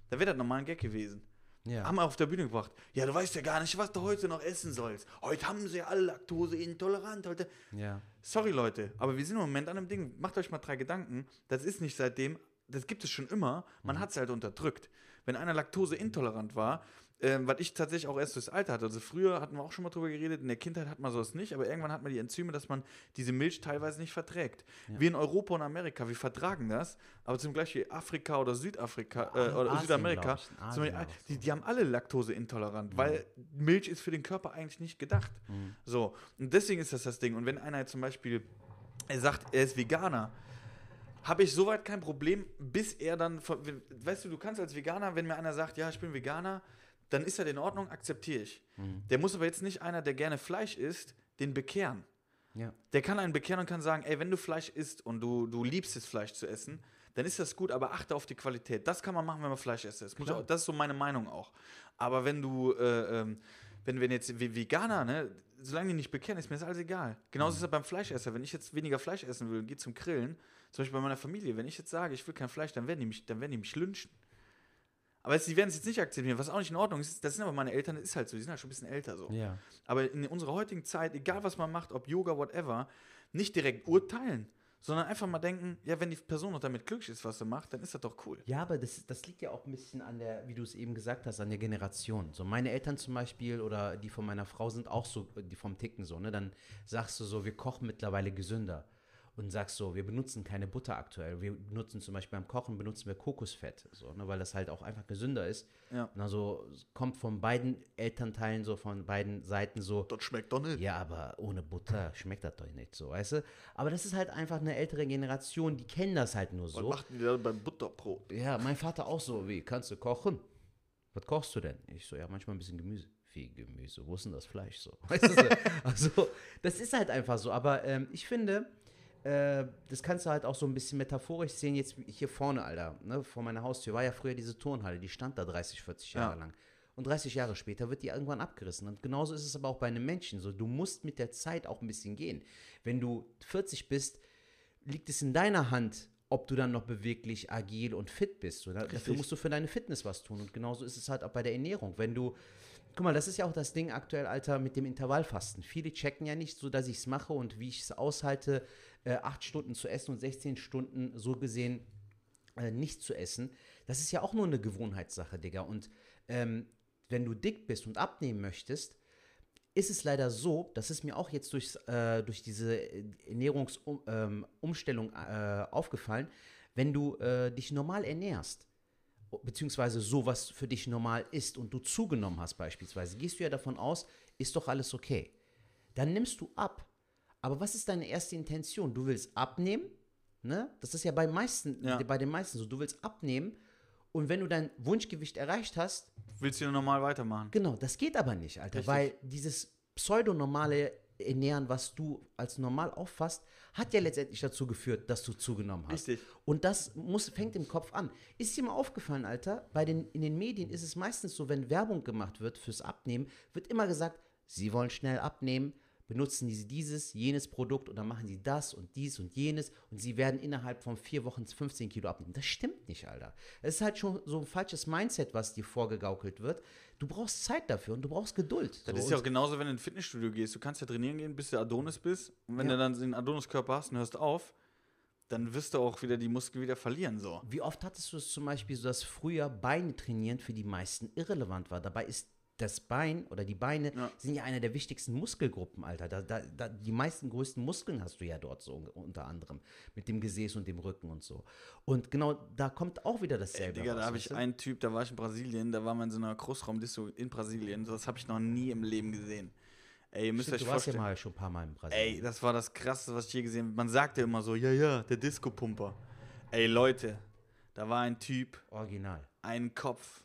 da wäre das nochmal ein Gag gewesen. Ja. Haben wir auf der Bühne gebracht. Ja, du weißt ja gar nicht, was du heute noch essen sollst. Heute haben sie alle Laktoseintolerant. Heute. ja. Sorry, Leute, aber wir sind im Moment an einem Ding. Macht euch mal drei Gedanken. Das ist nicht seitdem, das gibt es schon immer. Man hat es halt unterdrückt. Wenn einer laktoseintolerant war, ähm, was ich tatsächlich auch erst durchs Alter hatte. Also früher hatten wir auch schon mal drüber geredet, in der Kindheit hat man sowas nicht, aber irgendwann hat man die Enzyme, dass man diese Milch teilweise nicht verträgt. Wir in Europa und Amerika, wir vertragen das, aber zum Beispiel Afrika oder Südafrika äh, oder Asien, Südamerika, Beispiel, die, die haben alle laktoseintolerant, weil Milch ist für den Körper eigentlich nicht gedacht. So, und deswegen ist das das Ding. Und wenn einer zum Beispiel er sagt, er ist Veganer, habe ich soweit kein Problem, bis er dann, weißt du, du kannst als Veganer, wenn mir einer sagt, ja, ich bin Veganer, dann ist er in Ordnung, akzeptiere ich. Der muss aber jetzt nicht einer, der gerne Fleisch isst, den bekehren. Ja. Der kann einen bekehren und kann sagen, ey, wenn du Fleisch isst und du, du liebst es, Fleisch zu essen, dann ist das gut, aber achte auf die Qualität. Das kann man machen, wenn man Fleisch isst. Das, muss auch, das ist so meine Meinung auch. Aber wenn du, äh, ähm, wenn, wenn jetzt Ve- Veganer, ne, solange die nicht bekehren, ist mir das alles egal. Genauso ist es beim Fleischesser. Wenn ich jetzt weniger Fleisch essen will und gehe zum Grillen, zum Beispiel bei meiner Familie, wenn ich jetzt sage, ich will kein Fleisch, dann werden die mich, dann werden die mich lynchen. Aber sie werden es jetzt nicht akzeptieren, was auch nicht in Ordnung ist. Das sind aber meine Eltern, das ist halt so, die sind halt schon ein bisschen älter so. Ja. Aber in unserer heutigen Zeit, egal was man macht, ob Yoga, whatever, nicht direkt urteilen, sondern einfach mal denken, ja, wenn die Person noch damit glücklich ist, was sie macht, dann ist das doch cool. Ja, aber das, das liegt ja auch ein bisschen an der, wie du es eben gesagt hast, an der Generation. So meine Eltern zum Beispiel oder die von meiner Frau sind auch so, die vom Ticken so, ne? Dann sagst du so, wir kochen mittlerweile gesünder. Und sagst so, wir benutzen keine Butter aktuell. Wir benutzen zum Beispiel beim Kochen benutzen wir Kokosfett, so, ne? weil das halt auch einfach gesünder ist. Ja. Und also kommt von beiden Elternteilen so, von beiden Seiten so, Das schmeckt doch nicht. ja, aber ohne Butter schmeckt das doch nicht so, weißt du? Aber das ist halt einfach eine ältere Generation, die kennen das halt nur Was so. machten die da beim Butterbrot? Ja, mein Vater auch so, wie, kannst du kochen? Was kochst du denn? Ich so, ja, manchmal ein bisschen Gemüse. Wie Gemüse? Wo ist denn das Fleisch so? *laughs* Weißt du, so? also, das ist halt einfach so. Aber ähm, ich finde, äh, das kannst du halt auch so ein bisschen metaphorisch sehen. Jetzt hier vorne, Alter, ne, vor meiner Haustür war ja früher diese Turnhalle, die stand da 30, 40 Jahre Ja. lang. Und 30 Jahre später wird die irgendwann abgerissen. Und genauso ist es aber auch bei einem Menschen so. Du musst mit der Zeit auch ein bisschen gehen. Wenn du 40 bist, liegt es in deiner Hand, ob du dann noch beweglich, agil und fit bist. So, da, dafür musst du für deine Fitness was tun. Und genauso ist es halt auch bei der Ernährung. Wenn du, guck mal, das ist ja auch das Ding aktuell, Alter, mit dem Intervallfasten. Viele checken ja nicht so, dass ich es mache und wie ich es aushalte, äh, acht Stunden zu essen und 16 Stunden so gesehen äh, nicht zu essen. Das ist ja auch nur eine Gewohnheitssache, Digga. Und ähm, wenn du dick bist und abnehmen möchtest, ist es leider so, das ist mir auch jetzt durchs, äh, durch diese Ernährungsumstellung ähm, äh, aufgefallen, wenn du äh, dich normal ernährst, beziehungsweise so, was für dich normal ist und du zugenommen hast beispielsweise, gehst du ja davon aus, ist doch alles okay. Dann nimmst du ab. Aber was ist deine erste Intention? Du willst abnehmen, ne? Das ist ja bei, meisten, Ja. bei den meisten so. Du willst abnehmen und wenn du dein Wunschgewicht erreicht hast, Willst du normal weitermachen? Genau, das geht aber nicht, Alter, Richtig. weil dieses pseudonormale Ernähren, was du als normal auffasst, hat ja letztendlich dazu geführt, dass du zugenommen hast. Richtig. Und das muss, fängt im Kopf an. Ist dir mal aufgefallen, Alter, bei den, in den Medien ist es meistens so, wenn Werbung gemacht wird fürs Abnehmen, wird immer gesagt, sie wollen schnell abnehmen, benutzen sie dieses, jenes Produkt und dann machen sie das und dies und jenes und sie werden innerhalb von vier Wochen 15 Kilo abnehmen. Das stimmt nicht, Alter. Es ist halt schon so ein falsches Mindset, was dir vorgegaukelt wird. Du brauchst Zeit dafür und du brauchst Geduld. Das So, ist ja auch genauso, wenn du in ein Fitnessstudio gehst. Du kannst ja trainieren gehen, bis du Adonis bist. Und wenn Ja. du dann den Adoniskörper hast und hörst auf, dann wirst du auch wieder die Muskeln wieder verlieren. So. Wie oft hattest du es zum Beispiel so, dass früher Beine trainieren für die meisten irrelevant war? Dabei ist das Bein oder die Beine Ja. sind ja eine der wichtigsten Muskelgruppen, Alter. Da, da, da, die meisten größten Muskeln hast du ja dort so un- unter anderem. Mit dem Gesäß und dem Rücken und so. Und genau da kommt auch wieder dasselbe. Digga, raus, da habe ich einen Typ, da war ich in Brasilien, da war man in so einer Großraumdisto in Brasilien. Das habe ich noch nie im Leben gesehen. Ey, ihr müsst Stimmt, euch du warst ja vorstellen. mal schon ein paar Mal in Brasilien. Ey, das war das Krasseste, was ich je gesehen habe. Man sagte immer so, ja, ja, der Disco-Pumper. Ey, Leute, da war ein Typ, Original. einen Kopf,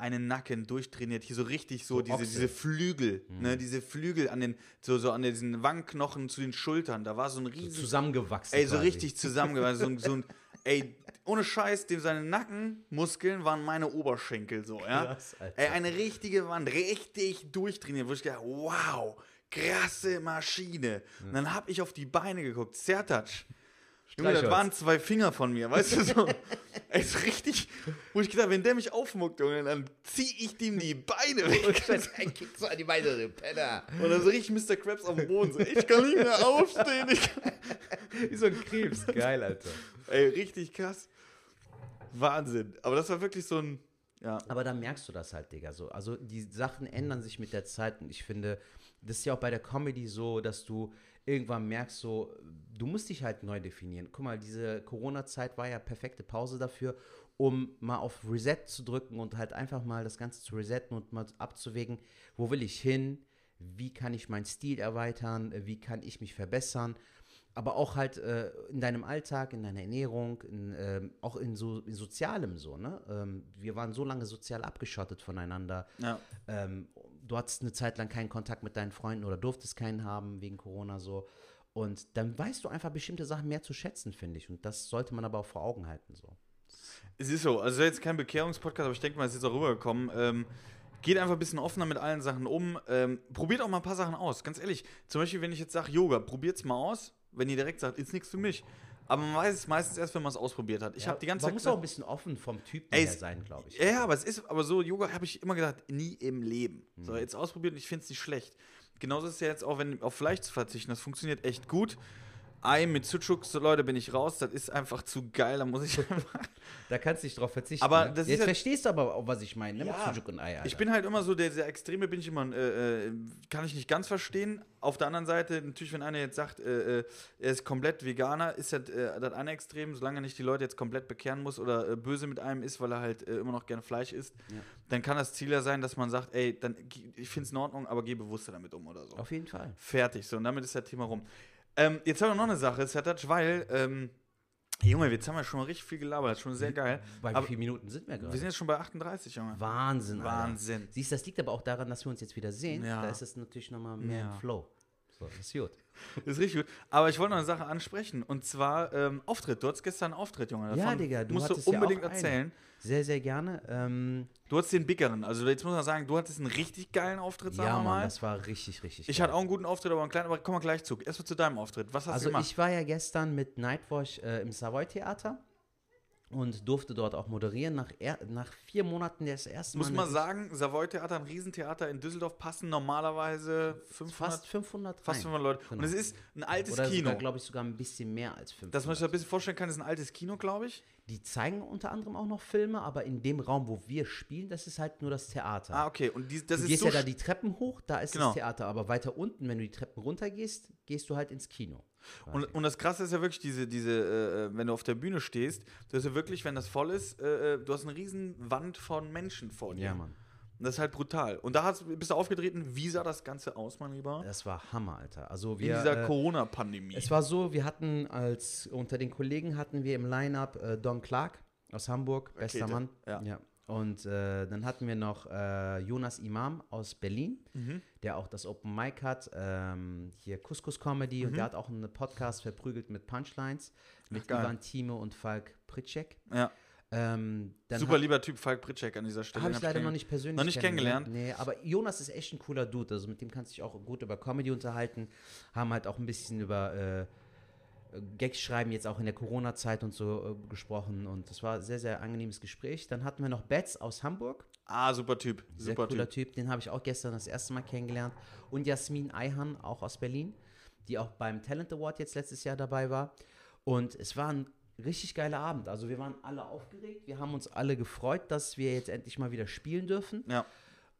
einen Nacken durchtrainiert, hier so richtig so, So diese, Ochse. diese Flügel, ne, diese Flügel an den, so, so an diesen Wangenknochen zu den Schultern, da war so ein So riesen, zusammengewachsen. ey, so quasi. richtig zusammengewachsen, so, so ein, ey, ohne Scheiß, dem seine Nackenmuskeln waren meine Oberschenkel so, ja. Krass, ey, eine richtige Wand, richtig durchtrainiert, wo ich gedacht, wow, krasse Maschine. Und dann hab ich auf die Beine geguckt, Sertac. Junge, das waren zwei Finger von mir, weißt du so. *laughs* Ey, ist richtig, wo ich gedacht, wenn der mich aufmuckt, Junge, dann zieh ich dem die Beine weg. Ey, kick so an die Beine, du Penner. Und dann so richtig Mr. Krabs am Boden, so, ich kann nicht mehr aufstehen. Ich kann Wie so ein Krebs. Geil, Alter. Ey, richtig krass. Wahnsinn. Aber das war wirklich so ein, ja. Aber da merkst du das halt, Digga. So. Also die Sachen ändern sich mit der Zeit und ich finde, das ist ja auch bei der Comedy so, dass du irgendwann merkst, so, du musst dich halt neu definieren. Guck mal, diese Corona-Zeit war ja perfekte Pause dafür, um mal auf Reset zu drücken und halt einfach mal das Ganze zu resetten und mal abzuwägen, wo will ich hin, wie kann ich meinen Stil erweitern, wie kann ich mich verbessern aber auch halt äh, in deinem Alltag, in deiner Ernährung, in, ähm, auch in so in Sozialem so, ne? Ähm, wir waren so lange sozial abgeschottet voneinander. Ja. Ähm, du hattest eine Zeit lang keinen Kontakt mit deinen Freunden oder durftest keinen haben wegen Corona so. Und dann weißt du einfach bestimmte Sachen mehr zu schätzen, finde ich. Und das sollte man aber auch vor Augen halten so. Es ist so, also jetzt kein Bekehrungspodcast, aber ich denke mal, es ist jetzt auch rübergekommen. Ähm, geht einfach ein bisschen offener mit allen Sachen um. Ähm, probiert auch mal ein paar Sachen aus, ganz ehrlich. Zum Beispiel, wenn ich jetzt sage, Yoga, probiert's mal aus. Wenn ihr direkt sagt, ist nichts für mich. Aber man weiß es meistens erst, wenn man es ausprobiert hat. Ich habe die ganze man Zeit muss gesagt- auch ein bisschen offen vom Typ her es- sein, glaube ich. Ja, ja, aber es ist, aber so, Yoga habe ich immer gedacht, nie im Leben. Mhm. So, jetzt ausprobiert und ich finde es nicht schlecht. Genauso ist es ja jetzt auch, wenn auf Fleisch zu verzichten, das funktioniert echt gut. Ei mit Sucuk, so Leute, bin ich raus, das ist einfach zu geil, da muss ich *laughs* einfach. Da kannst du nicht drauf verzichten. Aber ne? Jetzt ja- verstehst du aber auch, was ich meine, ne? Ja. Mit Sujuk und Ei, Alter. Ich bin halt immer so, der, der Extreme bin ich immer, äh, äh, kann ich nicht ganz verstehen. Auf der anderen Seite, natürlich, wenn einer jetzt sagt, äh, äh, er ist komplett Veganer, ist das, äh, das eine Extrem, solange nicht die Leute jetzt komplett bekehren muss oder äh, böse mit einem ist, weil er halt immer noch gerne Fleisch isst, dann kann das Ziel ja sein, dass man sagt, ey, dann, ich finde es in Ordnung, aber geh bewusster damit um oder so. Auf jeden Fall. Fertig, so, und damit ist das Thema rum. Ähm, jetzt haben wir noch eine Sache, Sertac, weil, ähm, Junge, jetzt haben wir schon mal richtig viel gelabert, das ist schon sehr geil. Bei Aber wie vielen Minuten sind wir gerade? wir sind jetzt schon bei 38, Junge. Wahnsinn, Alter. Wahnsinn. Siehst du, das liegt aber auch daran, dass wir uns jetzt wieder sehen. Ja. Da ist es natürlich nochmal mehr Ja. im Flow. So, das ist gut. Das ist richtig gut. Aber ich wollte noch eine Sache ansprechen. Und zwar ähm, Auftritt. Du hattest gestern einen Auftritt, Junge. Ja, Davon Digga, du musst du ja unbedingt einen. erzählen. Sehr, sehr gerne. Ähm, Du hattest den biggeren. Also jetzt muss man sagen, du hattest einen richtig geilen Auftritt, sagen ja, wir Mann, mal. das war richtig, richtig Ich geil. hatte auch einen guten Auftritt, aber einen kleinen. Aber kommen wir gleich zu. Erstmal zu deinem Auftritt. Was hast du Also gemacht? ich war ja gestern mit Nightwash äh, im Savoy Theater und durfte dort auch moderieren. Nach, er, nach vier Monaten das erste muss man sagen, Savoy Theater, ein Riesentheater in Düsseldorf, passen normalerweise 500, fast 500 fast rein. 500 Leute. Und Genau. es ist ein altes Oder Kino. glaube ich, sogar ein bisschen mehr als 500. Dass man sich das ein bisschen vorstellen kann, ist ein altes Kino, glaube ich. Die zeigen unter anderem auch noch Filme, aber in dem Raum, wo wir spielen, das ist halt nur das Theater. Ah, okay. Und die, das du ist gehst so ja da die Treppen hoch, da ist Genau. das Theater, aber weiter unten, wenn du die Treppen runtergehst, gehst du halt ins Kino. Und, und das Krasse ist ja wirklich diese, diese äh, äh, wenn du auf der Bühne stehst, du hast ja wirklich, wenn das voll ist, äh, äh, du hast eine riesen Wand von Menschen vor dir. Ja, Mann. Und das ist halt brutal. Und da hast, bist du aufgetreten. Wie sah das Ganze aus, mein Lieber? Das war Hammer, Alter. Also In wir, dieser äh, Corona-Pandemie. Es war so, wir hatten als unter den Kollegen hatten wir im Line-Up äh, Don Clark aus Hamburg, bester Rakete, Mann. ja. Und äh, dann hatten wir noch äh, Jonas Imam aus Berlin, der auch das Open Mic hat, ähm, hier Couscous Comedy und der hat auch einen Podcast verprügelt mit Punchlines mit geil. Ivan Thieme und Falk Pritschek. Ja. Ähm, Super lieber Typ Falk Pritschek an dieser Stelle. Habe ich leider noch nicht persönlich noch nicht kennengelernt. Nee, aber Jonas ist echt ein cooler Dude. Also mit dem kannst du dich auch gut über Comedy unterhalten. Haben halt auch ein bisschen über äh, Gags schreiben, jetzt auch in der Corona-Zeit und so äh, gesprochen. Und das war ein sehr, sehr angenehmes Gespräch. Dann hatten wir noch Betz aus Hamburg. Ah, super Typ. Sehr Super cooler Typ. typ. Den habe ich auch gestern das erste Mal kennengelernt. Und Jasmin Eihan, auch aus Berlin, die auch beim Talent Award jetzt letztes Jahr dabei war. Und es war ein richtig geiler Abend. Also wir waren alle aufgeregt. Wir haben uns alle gefreut, dass wir jetzt endlich mal wieder spielen dürfen. Ja.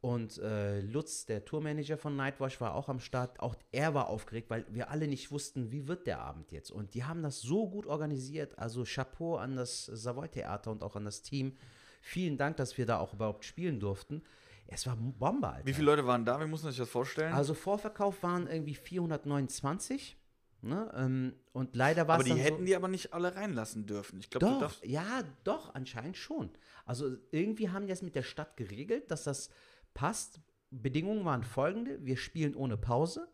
Und äh, Lutz, der Tourmanager von Nightwash, war auch am Start. Auch er war aufgeregt, weil wir alle nicht wussten, wie wird der Abend jetzt. Und die haben das so gut organisiert. Also Chapeau an das Savoy Theater und auch an das Team. Vielen Dank, dass wir da auch überhaupt spielen durften. Es war Bombe, Alter. Wie viele Leute waren da? Wie muss man sich das vorstellen? Also Vorverkauf waren irgendwie 429. Ne? Ähm, und leider war aber es die dann hätten so, die aber nicht alle reinlassen dürfen. Ich glaube, Doch, darfst. ja, doch, anscheinend schon. Also irgendwie haben die das mit der Stadt geregelt, dass das passt. Bedingungen waren folgende: Wir spielen ohne Pause.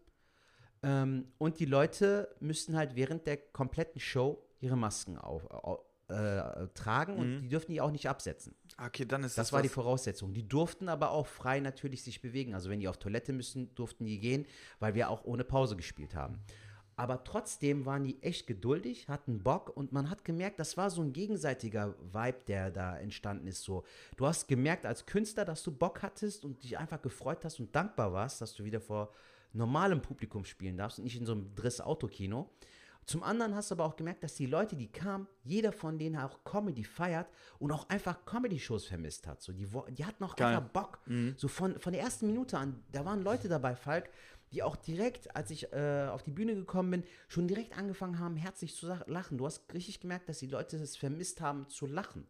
Ähm, und die Leute müssten halt während der kompletten Show ihre Masken auf, au- äh, tragen und die dürfen die auch nicht absetzen. Okay, dann ist das. Das war die Voraussetzung. Die durften aber auch frei natürlich sich bewegen. Also wenn die auf Toilette müssen, durften die gehen, weil wir auch ohne Pause gespielt haben. Aber trotzdem waren die echt geduldig, hatten Bock und man hat gemerkt, das war so ein gegenseitiger Vibe, der da entstanden ist. So, du hast gemerkt als Künstler, dass du Bock hattest und dich einfach gefreut hast und dankbar warst, dass du wieder vor normalem Publikum spielen darfst und nicht in so einem Driss-Autokino. Zum anderen hast du aber auch gemerkt, dass die Leute, die kamen, jeder von denen auch Comedy feiert und auch einfach Comedy-Shows vermisst hat. So, die, die hatten auch Geil. einfach Bock. So von, von der ersten Minute an, da waren Leute dabei, Falk, die auch direkt, als ich äh, auf die Bühne gekommen bin, schon direkt angefangen haben, herzlich zu lachen. Du hast richtig gemerkt, dass die Leute es vermisst haben, zu lachen.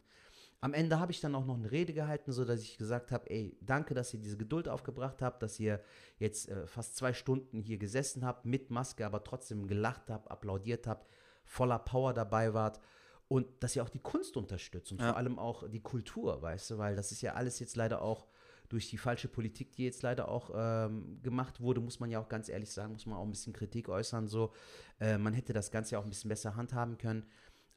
Am Ende habe ich dann auch noch eine Rede gehalten, so dass ich gesagt habe, ey, danke, dass ihr diese Geduld aufgebracht habt, dass ihr jetzt äh, fast zwei Stunden hier gesessen habt, mit Maske, aber trotzdem gelacht habt, applaudiert habt, voller Power dabei wart und dass ihr auch die Kunst unterstützt und Ja. vor allem auch die Kultur, weißt du, weil das ist ja alles jetzt leider auch durch die falsche Politik, die jetzt leider auch ähm, gemacht wurde, muss man ja auch ganz ehrlich sagen, muss man auch ein bisschen Kritik äußern. So, äh, man hätte das Ganze ja auch ein bisschen besser handhaben können.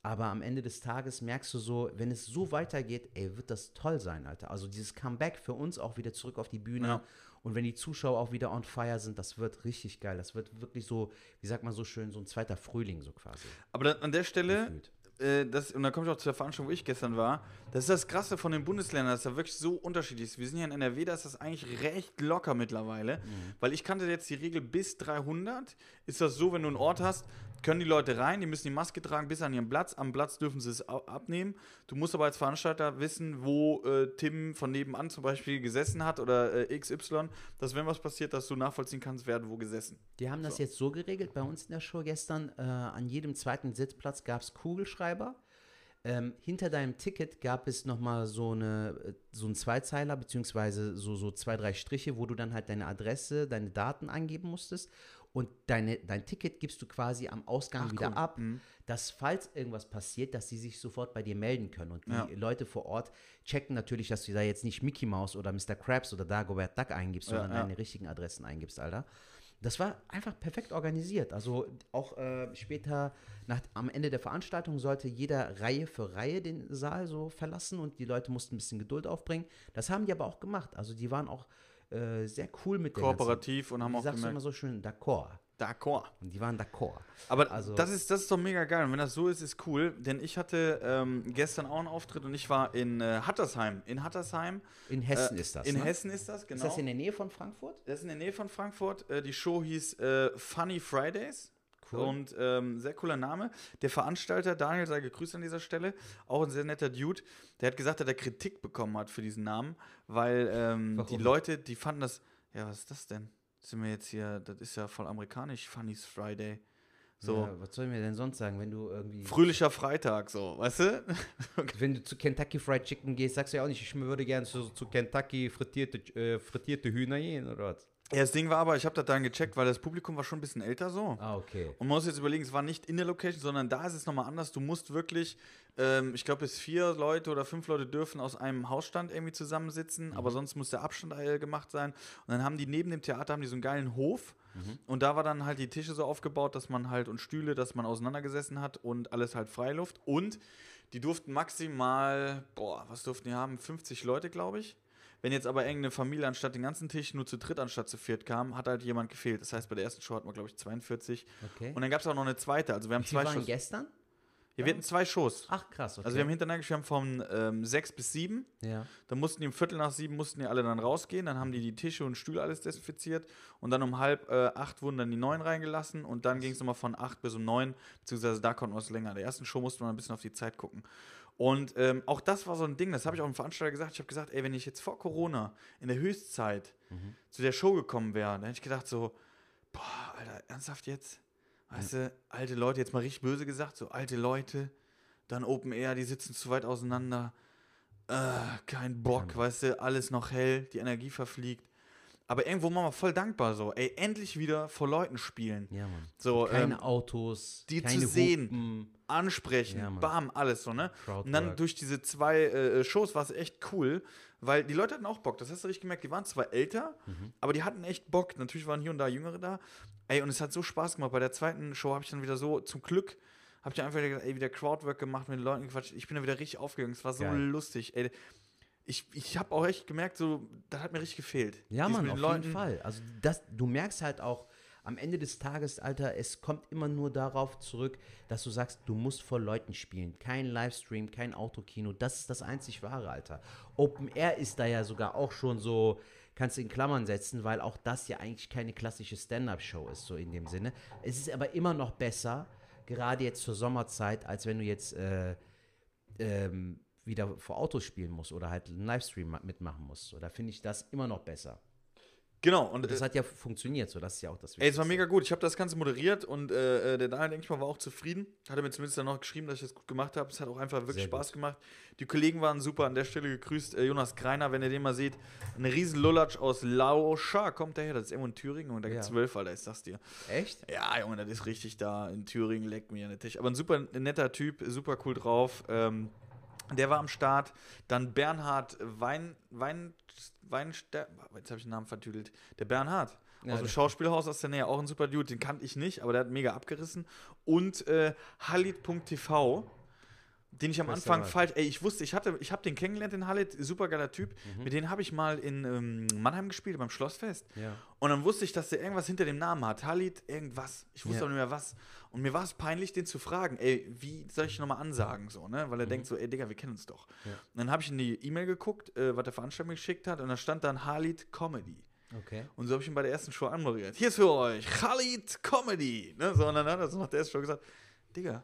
Aber am Ende des Tages merkst du so, wenn es so weitergeht, ey, wird das toll sein, Alter. Also dieses Comeback für uns auch wieder zurück auf die Bühne. Ja. Und wenn die Zuschauer auch wieder on fire sind, das wird richtig geil. Das wird wirklich so, wie sagt man so schön, so ein zweiter Frühling so quasi. Aber dann, an der Stelle, gefühlt. Äh, das, und dann komme ich auch zu der Veranstaltung, wo ich gestern war. Das ist das Krasse von den Bundesländern, dass da wirklich so unterschiedlich ist. Wir sind hier in NRW, da ist das eigentlich recht locker mittlerweile. Mhm. Weil ich kannte jetzt die Regel bis 300. Ist das so, wenn du einen Ort hast, können die Leute rein, die müssen die Maske tragen bis an ihren Platz. Am Platz dürfen sie es abnehmen. Du musst aber als Veranstalter wissen, wo äh, Tim von nebenan zum Beispiel gesessen hat oder äh, XY, dass wenn was passiert, dass du nachvollziehen kannst, wer hat wo gesessen. Die haben das jetzt so geregelt bei uns in der Show gestern. Äh, an jedem zweiten Sitzplatz gab es Kugelschreiber. Ähm, hinter deinem Ticket gab es nochmal so, eine, äh, so einen Zweizeiler, beziehungsweise so, so zwei, drei Striche, wo du dann halt deine Adresse, deine Daten eingeben musstest. Und deine, dein Ticket gibst du quasi am Ausgang Ach, wieder cool. ab, Mhm. dass falls irgendwas passiert, dass sie sich sofort bei dir melden können. Und die Ja. Leute vor Ort checken natürlich, dass du da jetzt nicht Mickey Mouse oder Mr. Krabs oder Dagobert Duck eingibst, Ja, sondern ja. deine richtigen Adressen eingibst, Alter. Das war einfach perfekt organisiert. Also auch äh, später, nach, am Ende der Veranstaltung, sollte jeder Reihe für Reihe den Saal so verlassen und die Leute mussten ein bisschen Geduld aufbringen. Das haben die aber auch gemacht. Also die waren auch äh, sehr cool mit Kooperativ und haben auch sagst du gemerkt- immer so schön, d'accord. D'accord. Und die waren d'accord. Aber Also- das, ist, das ist doch mega geil. Und wenn das so ist, ist cool. Denn ich hatte ähm, gestern auch einen Auftritt und ich war in äh, Hattersheim. In Hattersheim. In Hessen äh, ist das, In ne? Hessen ist das, genau. Ist das in der Nähe von Frankfurt? Das ist in der Nähe von Frankfurt. Äh, die Show hieß äh, Funny Fridays. Cool. Und ähm, sehr cooler Name. Der Veranstalter, Daniel, sei gegrüßt an dieser Stelle, auch ein sehr netter Dude, der hat gesagt, dass er Kritik bekommen hat für diesen Namen, weil ähm, die Leute, die fanden das, ja, was ist das denn? Sind wir jetzt hier, das ist ja voll amerikanisch, Funny's Friday. So, Ja, was soll ich mir denn sonst sagen, wenn du irgendwie. fröhlicher Freitag, so, weißt du? *laughs* Wenn du zu Kentucky Fried Chicken gehst, sagst du ja auch nicht, ich würde gerne zu, zu Kentucky frittierte, äh, frittierte Hühner gehen, oder was? Ja, das Ding war aber, ich habe das dann gecheckt, weil das Publikum war schon ein bisschen älter so. Ah, okay. Und man muss jetzt überlegen, es war nicht in der Location, sondern da ist es nochmal anders. Du musst wirklich, ähm, ich glaube, bis vier Leute oder fünf Leute dürfen aus einem Hausstand irgendwie zusammensitzen, aber sonst muss der Abstand gemacht sein. Und dann haben die neben dem Theater haben die so einen geilen Hof. Und da war dann halt die Tische so aufgebaut, dass man halt und Stühle, dass man auseinandergesessen hat und alles halt Freiluft. Und Die durften maximal, boah, was durften die haben? 50 Leute, glaube ich. Wenn jetzt aber irgendeine Familie anstatt den ganzen Tisch nur zu dritt anstatt zu viert kam, hat halt jemand gefehlt. Das heißt, bei der ersten Show hatten wir, glaube ich, 42. Okay. Und dann gab es auch noch eine zweite. Also wir haben Wie zwei waren Shows. gestern? Ja, wir hatten zwei Shows. Ach, krass, okay. Also wir haben hintereinander haben von ähm, sechs bis sieben. ja. Dann mussten die um Viertel nach sieben mussten die alle dann rausgehen. Dann haben die die Tische und Stühle alles desinfiziert. Und dann um halb äh, acht wurden dann die neuen reingelassen. Und dann ging es nochmal von acht bis um neun. Beziehungsweise da konnten wir es länger. Der ersten Show musste man ein bisschen auf die Zeit gucken. Und ähm, auch das war so ein Ding, das habe ich auch dem Veranstalter gesagt. Ich habe gesagt, ey, wenn ich jetzt vor Corona in der Höchstzeit zu der Show gekommen wäre, dann hätte ich gedacht so, boah, Alter, ernsthaft jetzt? Weißt du, alte Leute, jetzt mal richtig böse gesagt, so alte Leute, dann Open Air, die sitzen zu weit auseinander. Äh, kein Bock, weißt du, alles noch hell, die Energie verfliegt. Aber irgendwo waren wir voll dankbar so, ey, endlich wieder vor Leuten spielen. Ja, Mann. So, keine ähm, Autos, die keine zu sehen. Hupen. Ansprechen, Ja, bam, alles so, ne? Crowdwork. Und dann durch diese zwei äh, Shows war es echt cool, weil die Leute hatten auch Bock. Das hast du richtig gemerkt. Die waren zwar älter, Mhm. aber die hatten echt Bock. Natürlich waren hier und da Jüngere da. Ey, und es hat so Spaß gemacht. Bei der zweiten Show habe ich dann wieder so, zum Glück, habe ich einfach wieder, ey, wieder Crowdwork gemacht, mit den Leuten gequatscht. Ich bin da wieder richtig aufgegangen. Es war so Geil. lustig, ey. Ich, ich habe auch echt gemerkt, so, das hat mir richtig gefehlt. Ja, Dieses Mann, auf Leuten- jeden Fall. Also das, du merkst halt auch am Ende des Tages, Alter, es kommt immer nur darauf zurück, dass du sagst, du musst vor Leuten spielen. Kein Livestream, kein Autokino. Das ist das einzig wahre, Alter. Open Air ist da ja sogar auch schon so, kannst du in Klammern setzen, weil auch das ja eigentlich keine klassische Stand-Up-Show ist, so in dem Sinne. Es ist aber immer noch besser, gerade jetzt zur Sommerzeit, als wenn du jetzt äh, ähm, wieder vor Autos spielen musst oder halt einen Livestream ma- mitmachen musst. So, da finde ich das immer noch besser. Genau, und Und das äh, hat ja funktioniert, so das ist ja auch das Ey, es war Wichtigste. mega gut. Ich habe das Ganze moderiert und äh, äh, der Daniel, denke ich mal, war auch zufrieden. Hat er mir zumindest dann noch geschrieben, dass ich das gut gemacht habe. Es hat auch einfach wirklich Sehr Spaß gut. gemacht. Die Kollegen waren super. An der Stelle gegrüßt. Äh, Jonas Greiner, wenn ihr den mal seht. Ein riesen Lullatsch aus Lauscha kommt der her. Das ist irgendwo in Thüringen und da gibt es Ja. zwölf, Alter, ich sag's dir. Echt? Ja, Junge, das ist richtig da in Thüringen, leckt mir an den Tisch. Aber ein super netter Typ, super cool drauf. Ähm, der war am Start. Dann Bernhard Wein, Wein, Weinster, jetzt habe ich den Namen vertüdelt. Der Bernhard. Ja, aus dem Schauspielhaus aus der Nähe, auch ein super Dude, den kannte ich nicht, aber der hat mega abgerissen. Und äh, Halit.tv, den ich am Bester Anfang falsch, ey, ich wusste, ich hatte, ich habe den kennengelernt, den Halit, super geiler Typ. Mhm. Mit dem habe ich mal in ähm, Mannheim gespielt, beim Schlossfest. Ja. Und dann wusste ich, dass der irgendwas hinter dem Namen hat. Halit, irgendwas. Ich wusste Ja. auch nicht mehr was. Und mir war es peinlich, den zu fragen, ey, wie soll ich nochmal ansagen? So, ne? Weil er denkt so, ey, Digga, wir kennen uns doch. Ja. Und dann habe ich in die E-Mail geguckt, äh, was der Veranstalter mir geschickt hat, und da stand dann Halit Comedy. Okay. Und so habe ich ihn bei der ersten Show anmoderiert. Hier ist für euch Halit Comedy. Ne? So, und dann hat er so nach der ersten Show gesagt, Digga,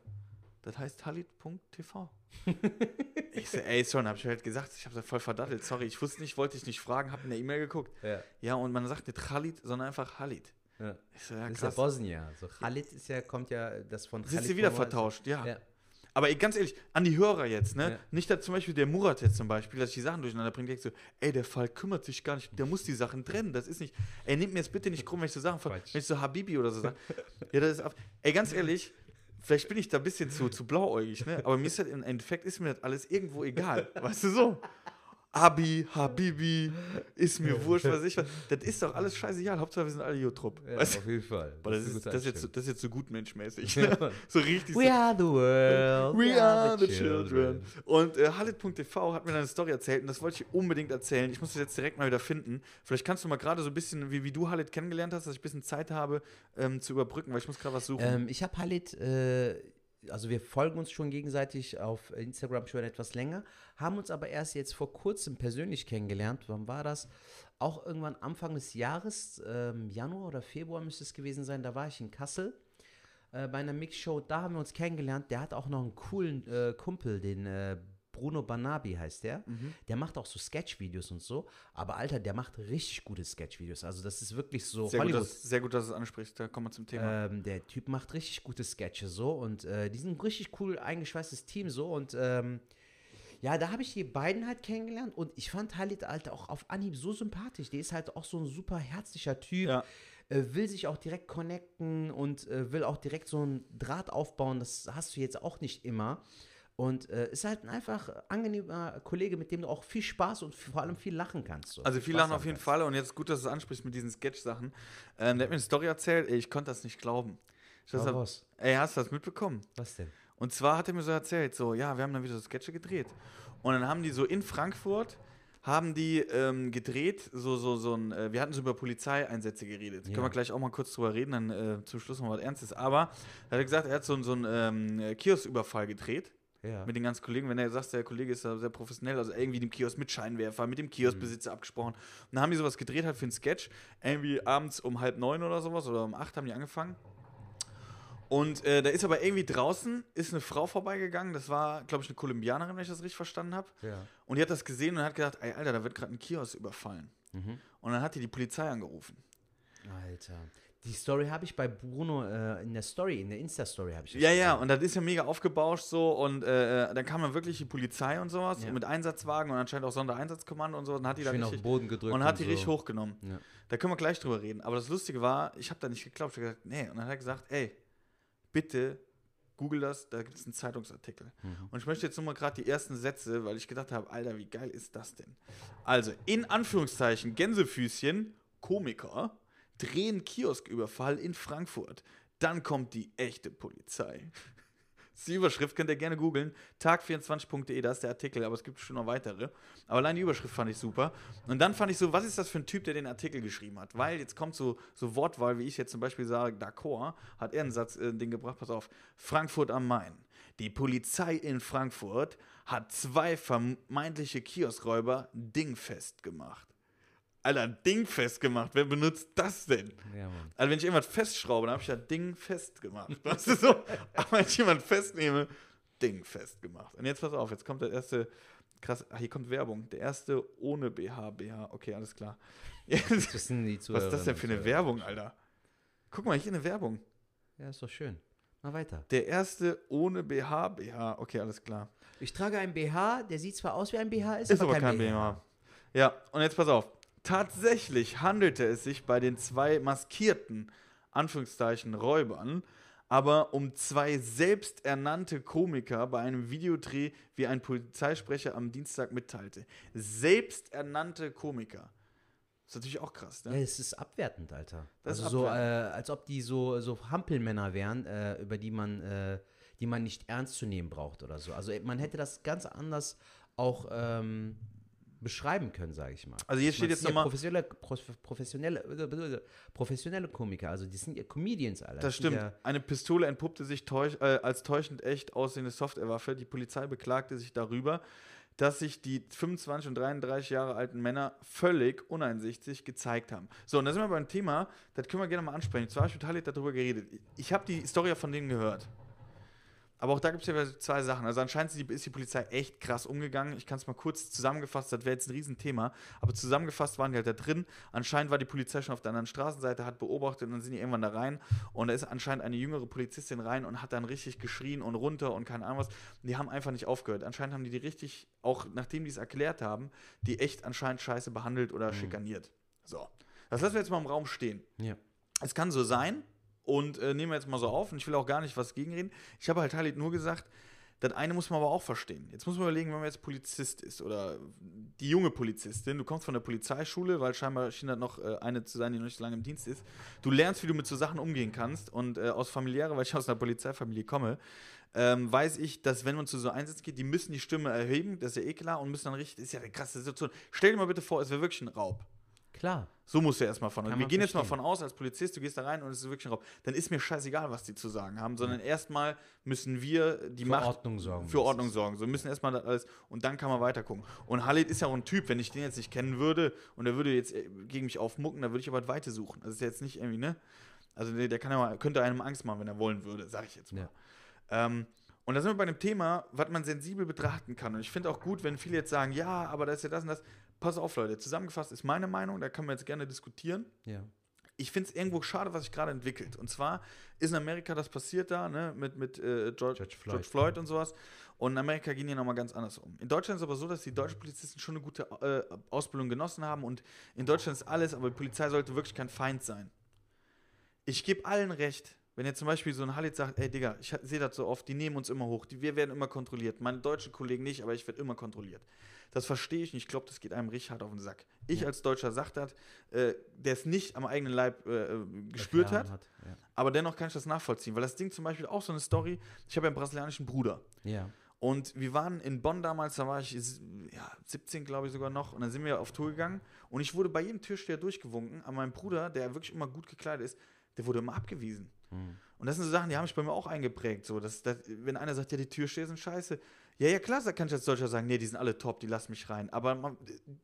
das heißt Halit.tv. *laughs* ich so, ey, schon, habe ich halt gesagt, ich habe das voll verdattelt. Sorry, ich wusste nicht, wollte ich nicht fragen, habe in der E-Mail geguckt. Ja. Ja, und man sagt nicht Khalid, sondern einfach Halit. ja. Ich so, ja, Das ist ja. Bosnien. So Khalid ist ja, kommt ja das von Sind Khalid sie wieder vertauscht, ja. Ja. Aber ey, ganz ehrlich, an die Hörer jetzt, ne? Ja. Nicht, dass zum Beispiel der Murat jetzt zum Beispiel, dass ich die Sachen durcheinander bringe, denkt so, ey, der Fall kümmert sich gar nicht, der muss die Sachen trennen, das ist nicht, ey, nehmt mir jetzt bitte nicht krumm, wenn ich so Sachen, von, wenn ich so Habibi oder so sage. ja, das ist, ab- ey, ganz ehrlich, vielleicht bin ich da ein bisschen zu, zu blauäugig, ne? Aber mir ist halt im Endeffekt, ist mir das alles irgendwo egal, weißt du so? Abi, Habibi, ist mir wurscht, was ich was. Das ist doch alles scheißegal. Hauptsache, wir sind alle Jutrup. Ja, weißt auf jeden Fall. Das, eine ist, das, jetzt, so- das ist jetzt so gut menschmäßig. Ja, Ne? *laughs* So richtig so. We are the world. We are the children. Und äh, Halit.tv hat mir eine Story erzählt und das wollte ich unbedingt erzählen. Ich muss das jetzt direkt mal wieder finden. Vielleicht kannst du mal gerade so ein bisschen, wie, wie du Halit kennengelernt hast, dass ich ein bisschen Zeit habe ähm, zu überbrücken, weil ich muss gerade was suchen. Ähm, ich habe Halit, äh, also wir folgen uns schon gegenseitig auf Instagram schon etwas länger, haben uns aber erst jetzt vor kurzem persönlich kennengelernt. Wann war das? Auch irgendwann Anfang des Jahres, ähm, Januar oder Februar müsste es gewesen sein, da war ich in Kassel äh, bei einer Mixshow, da haben wir uns kennengelernt. Der hat auch noch einen coolen äh, Kumpel, den äh, Bruno Banabi heißt der. Mhm. Der macht auch so Sketch-Videos und so. Aber Alter, der macht richtig gute Sketch-Videos. Also das ist wirklich so sehr, gut, Hollywood. dass, sehr gut, dass du es ansprichst. Da kommen wir zum Thema. Ähm, der Typ macht richtig gute Sketche so und äh, die sind ein richtig cool eingeschweißtes Team so und ähm, ja, da habe ich die beiden halt kennengelernt und ich fand Halit halt auch auf Anhieb so sympathisch. Der ist halt auch so ein super herzlicher Typ, Ja. äh, will sich auch direkt connecten und äh, will auch direkt so einen Draht aufbauen. Das hast du jetzt auch nicht immer. Und äh, ist halt ein einfach angenehmer Kollege, mit dem du auch viel Spaß und vor allem viel lachen kannst. So. Also viel Spaß lachen auf jeden kannst. Fall und jetzt gut, dass du es ansprichst mit diesen Sketch-Sachen. Ähm, der hat mir eine Story erzählt, ey, ich konnte das nicht glauben. Ich das raus. ey, hast du das mitbekommen? Was denn? Und zwar hat er mir so erzählt, so, ja, wir haben dann wieder so Sketche gedreht. Und dann haben die so in Frankfurt, haben die ähm, gedreht, so, so, so ein, äh, wir hatten so über Polizeieinsätze geredet. Ja. Können wir gleich auch mal kurz drüber reden, dann äh, zum Schluss noch was Ernstes. Aber er hat gesagt, er hat so, einen- so einen ähm, Kiosküberfall gedreht Ja. mit den ganzen Kollegen. Wenn er sagt, der Kollege ist da sehr professionell, also irgendwie dem Kiosk mit Scheinwerfer, mit dem Kioskbesitzer abgesprochen. Und dann haben die sowas gedreht halt für einen Sketch. Irgendwie abends um halb neun oder sowas oder um acht haben die angefangen. Und äh, da ist aber irgendwie draußen, ist eine Frau vorbeigegangen, das war, glaube ich, eine Kolumbianerin, wenn ich das richtig verstanden habe. Ja. Und die hat das gesehen und hat gedacht, ey, Alter, da wird gerade ein Kiosk überfallen. Mhm. Und dann hat die die Polizei angerufen. Alter. Die Story habe ich bei Bruno äh, in der Story, in der Insta-Story habe ich das Ja, ja, gesehen. und das ist ja mega aufgebauscht so und äh, äh, dann kam dann wirklich die Polizei und sowas Ja. mit Einsatzwagen und anscheinend auch Sondereinsatzkommando und so. Dann hat die da Schön auf den richtig, Boden gedrückt. und hat die so. richtig hochgenommen. Ja. Da können wir gleich drüber reden. Aber das Lustige war, ich habe da nicht geglaubt. Ich habe gesagt, nee. Und dann hat er gesagt, ey, bitte google das, da gibt es einen Zeitungsartikel. Mhm. Und ich möchte jetzt nur mal gerade die ersten Sätze, weil ich gedacht habe, Alter, wie geil ist das denn? Also, in Anführungszeichen, Gänsefüßchen, Komiker, drehen Kiosküberfall in Frankfurt. Dann kommt die echte Polizei. Die Überschrift, könnt ihr gerne googeln. Tag24.de, da ist der Artikel, aber es gibt schon noch weitere. Aber allein die Überschrift fand ich super. Und dann fand ich so, was ist das für ein Typ, der den Artikel geschrieben hat? Weil jetzt kommt so, so Wortwahl, wie ich jetzt zum Beispiel sage, d'accord, hat er einen Satz, äh, den gebracht, pass auf, Frankfurt am Main. Die Polizei in Frankfurt hat zwei vermeintliche Kioskräuber dingfest gemacht. Alter, dingfest gemacht. Wer benutzt das denn? Ja. Also wenn ich irgendwas festschraube, dann habe ich ja Ding fest gemacht. *laughs* Weißt du so? Aber wenn ich jemanden festnehme, Ding fest gemacht. Und jetzt pass auf, jetzt kommt der erste, krass, ach, hier kommt Werbung. Der erste ohne BH, BH. Okay, alles klar. *laughs* Jetzt, was ist das denn für eine Werbung, Alter? Guck mal, hier eine Werbung. Ja, ist doch schön. Mal weiter. Der erste ohne BH, BH. Okay, alles klar. Ich trage einen BH, der sieht zwar aus wie ein BH, ist, Ist aber kein BH. Ja, und jetzt pass auf. Tatsächlich handelte es sich bei den zwei maskierten, Anführungszeichen, Räubern, aber um zwei selbsternannte Komiker bei einem Videodreh, wie ein Polizeisprecher am Dienstag mitteilte. Selbsternannte Komiker. Das ist natürlich auch krass, Ja, ne? es ist abwertend, Alter. Das ist also so, äh, als ob die so, so Hampelmänner wären, äh, über die man, äh, die man nicht ernst zu nehmen braucht oder so. Also man hätte das ganz anders auch ähm, beschreiben können, sage ich mal. Also hier steht jetzt sind ja nochmal- professionelle, prof- professionelle, professionelle Komiker, also die sind ja Comedians, Alter. Das stimmt. Ja, Eine Pistole entpuppte sich täusch, äh, als täuschend echt aussehende Softwarewaffe. Die Polizei beklagte sich darüber, dass sich die 25 und 33 Jahre alten Männer völlig uneinsichtig gezeigt haben. So, und da sind wir beim Thema, das können wir gerne mal ansprechen. Zwar habe ich mit Halit darüber geredet. Ich habe die Story von denen gehört. Aber auch da gibt es ja zwei Sachen. Also anscheinend ist die, Polizei echt krass umgegangen. Ich kann es mal kurz zusammengefasst, das wäre jetzt ein Riesenthema. Aber zusammengefasst waren die halt da drin. Anscheinend war die Polizei schon auf der anderen Straßenseite, hat beobachtet und dann sind die irgendwann da rein. Und da ist anscheinend eine jüngere Polizistin rein und hat dann richtig geschrien und runter und keine Ahnung was. Und die haben einfach nicht aufgehört. Anscheinend haben die die richtig, auch nachdem die es erklärt haben, die echt anscheinend scheiße behandelt oder schikaniert. So. Das lassen wir jetzt mal im Raum stehen. ja. Es kann so sein und äh, nehmen wir jetzt mal so auf und ich will auch gar nicht was gegenreden. Ich habe halt Halit nur gesagt, das eine muss man aber auch verstehen. Jetzt muss man überlegen, wenn man jetzt Polizist ist oder die junge Polizistin, du kommst von der Polizeischule, weil scheinbar schien das noch äh, eine zu sein, die noch nicht so lange im Dienst ist. Du lernst, wie du mit so Sachen umgehen kannst und äh, aus familiäre, weil ich aus einer Polizeifamilie komme, ähm, weiß ich, dass wenn man zu so Einsätzen geht, die müssen die Stimme erheben, das ist ja eh klar, und müssen dann richtig, ist ja eine krasse Situation. Stell dir mal bitte vor, es wäre wirklich ein Raub. Klar. So musst du erstmal von. Kann Wir gehen jetzt mal verstehen. von aus, als Polizist, du gehst da rein und es ist wirklich ein Raub. Dann ist mir scheißegal, was die zu sagen haben, sondern erstmal müssen wir die Für Macht Ordnung sorgen. für Ordnung sorgen. So müssen erstmal das alles und dann kann man weiter gucken. Und Halit ist ja auch ein Typ, wenn ich den jetzt nicht kennen würde und er würde jetzt äh, gegen mich aufmucken, dann würde ich aber das Weite suchen. Das ist jetzt nicht irgendwie, ne? Also der, der kann ja mal, könnte einem Angst machen, wenn er wollen würde, sag ich jetzt mal. Ähm, und da sind wir bei einem Thema, was man sensibel betrachten kann. Und ich finde auch gut, wenn viele jetzt sagen, ja, aber da ist ja das und das. Pass auf, Leute, zusammengefasst ist meine Meinung, da kann man jetzt gerne diskutieren Ja. ich finde es irgendwo schade, was sich gerade entwickelt. Und zwar ist in Amerika das passiert da, ne, mit, mit äh, George, George George, Floyd. Floyd. und sowas. Und in Amerika gehen die nochmal ganz anders um. In Deutschland ist es aber so, dass die deutschen Polizisten schon eine gute äh, Ausbildung genossen haben. Und in Deutschland ist alles, aber die Polizei sollte wirklich kein Feind sein. Ich gebe allen recht. Wenn jetzt zum Beispiel so ein Halit sagt, ey Digga, ich sehe das so oft, die nehmen uns immer hoch, die, wir werden immer kontrolliert. Meine deutschen Kollegen nicht, aber ich werde immer kontrolliert. Das verstehe ich nicht. Ich glaube, das geht einem richtig hart auf den Sack. Ich als Deutscher sag das, äh, der es nicht am eigenen Leib äh, äh, gespürt hat, Erfahren Ja. aber dennoch kann ich das nachvollziehen. Weil das Ding zum Beispiel auch so eine Story, ich habe ja einen brasilianischen Bruder. ja. Und wir waren in Bonn damals, da war ich ja, 17, glaube ich sogar noch. Und dann sind wir auf Tour gegangen. Und ich wurde bei jedem Türsteher durchgewunken. Aber mein Bruder, der wirklich immer gut gekleidet ist, der wurde immer abgewiesen. Und das sind so Sachen, die haben mich bei mir auch eingeprägt. So, dass, dass, wenn einer sagt, ja, die Türsteher sind scheiße. Ja, ja, klar, da kann ich als Deutscher sagen, nee, die sind alle top, die lassen mich rein. Aber man,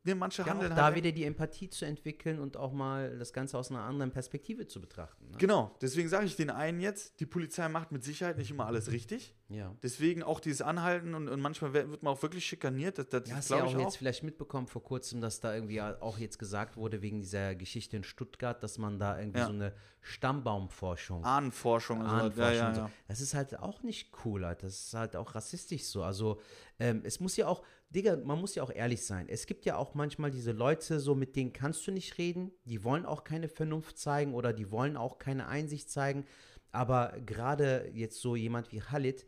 ne, manche Ja, auch handeln da halt. wieder die Empathie zu entwickeln und auch mal das Ganze aus einer anderen Perspektive zu betrachten. Ne? Genau, deswegen sage ich den einen jetzt, die Polizei macht mit Sicherheit nicht immer alles richtig. Ja. Deswegen auch dieses Anhalten und, und manchmal wird man auch wirklich schikaniert. Das, das Ja, hast du ja auch auch. jetzt vielleicht mitbekommen vor kurzem, dass da irgendwie auch jetzt gesagt wurde, wegen dieser Geschichte in Stuttgart, dass man da irgendwie Ja. so eine Stammbaumforschung Ahnenforschung. Ahnenforschung Ja, ja, so. Das ist halt auch nicht cool, halt. das ist halt auch rassistisch so. Also ähm, es muss ja auch, Digga, man muss ja auch ehrlich sein. Es gibt ja auch manchmal diese Leute, so mit denen kannst du nicht reden, die wollen auch keine Vernunft zeigen oder die wollen auch keine Einsicht zeigen. Aber gerade jetzt so jemand wie Khalid,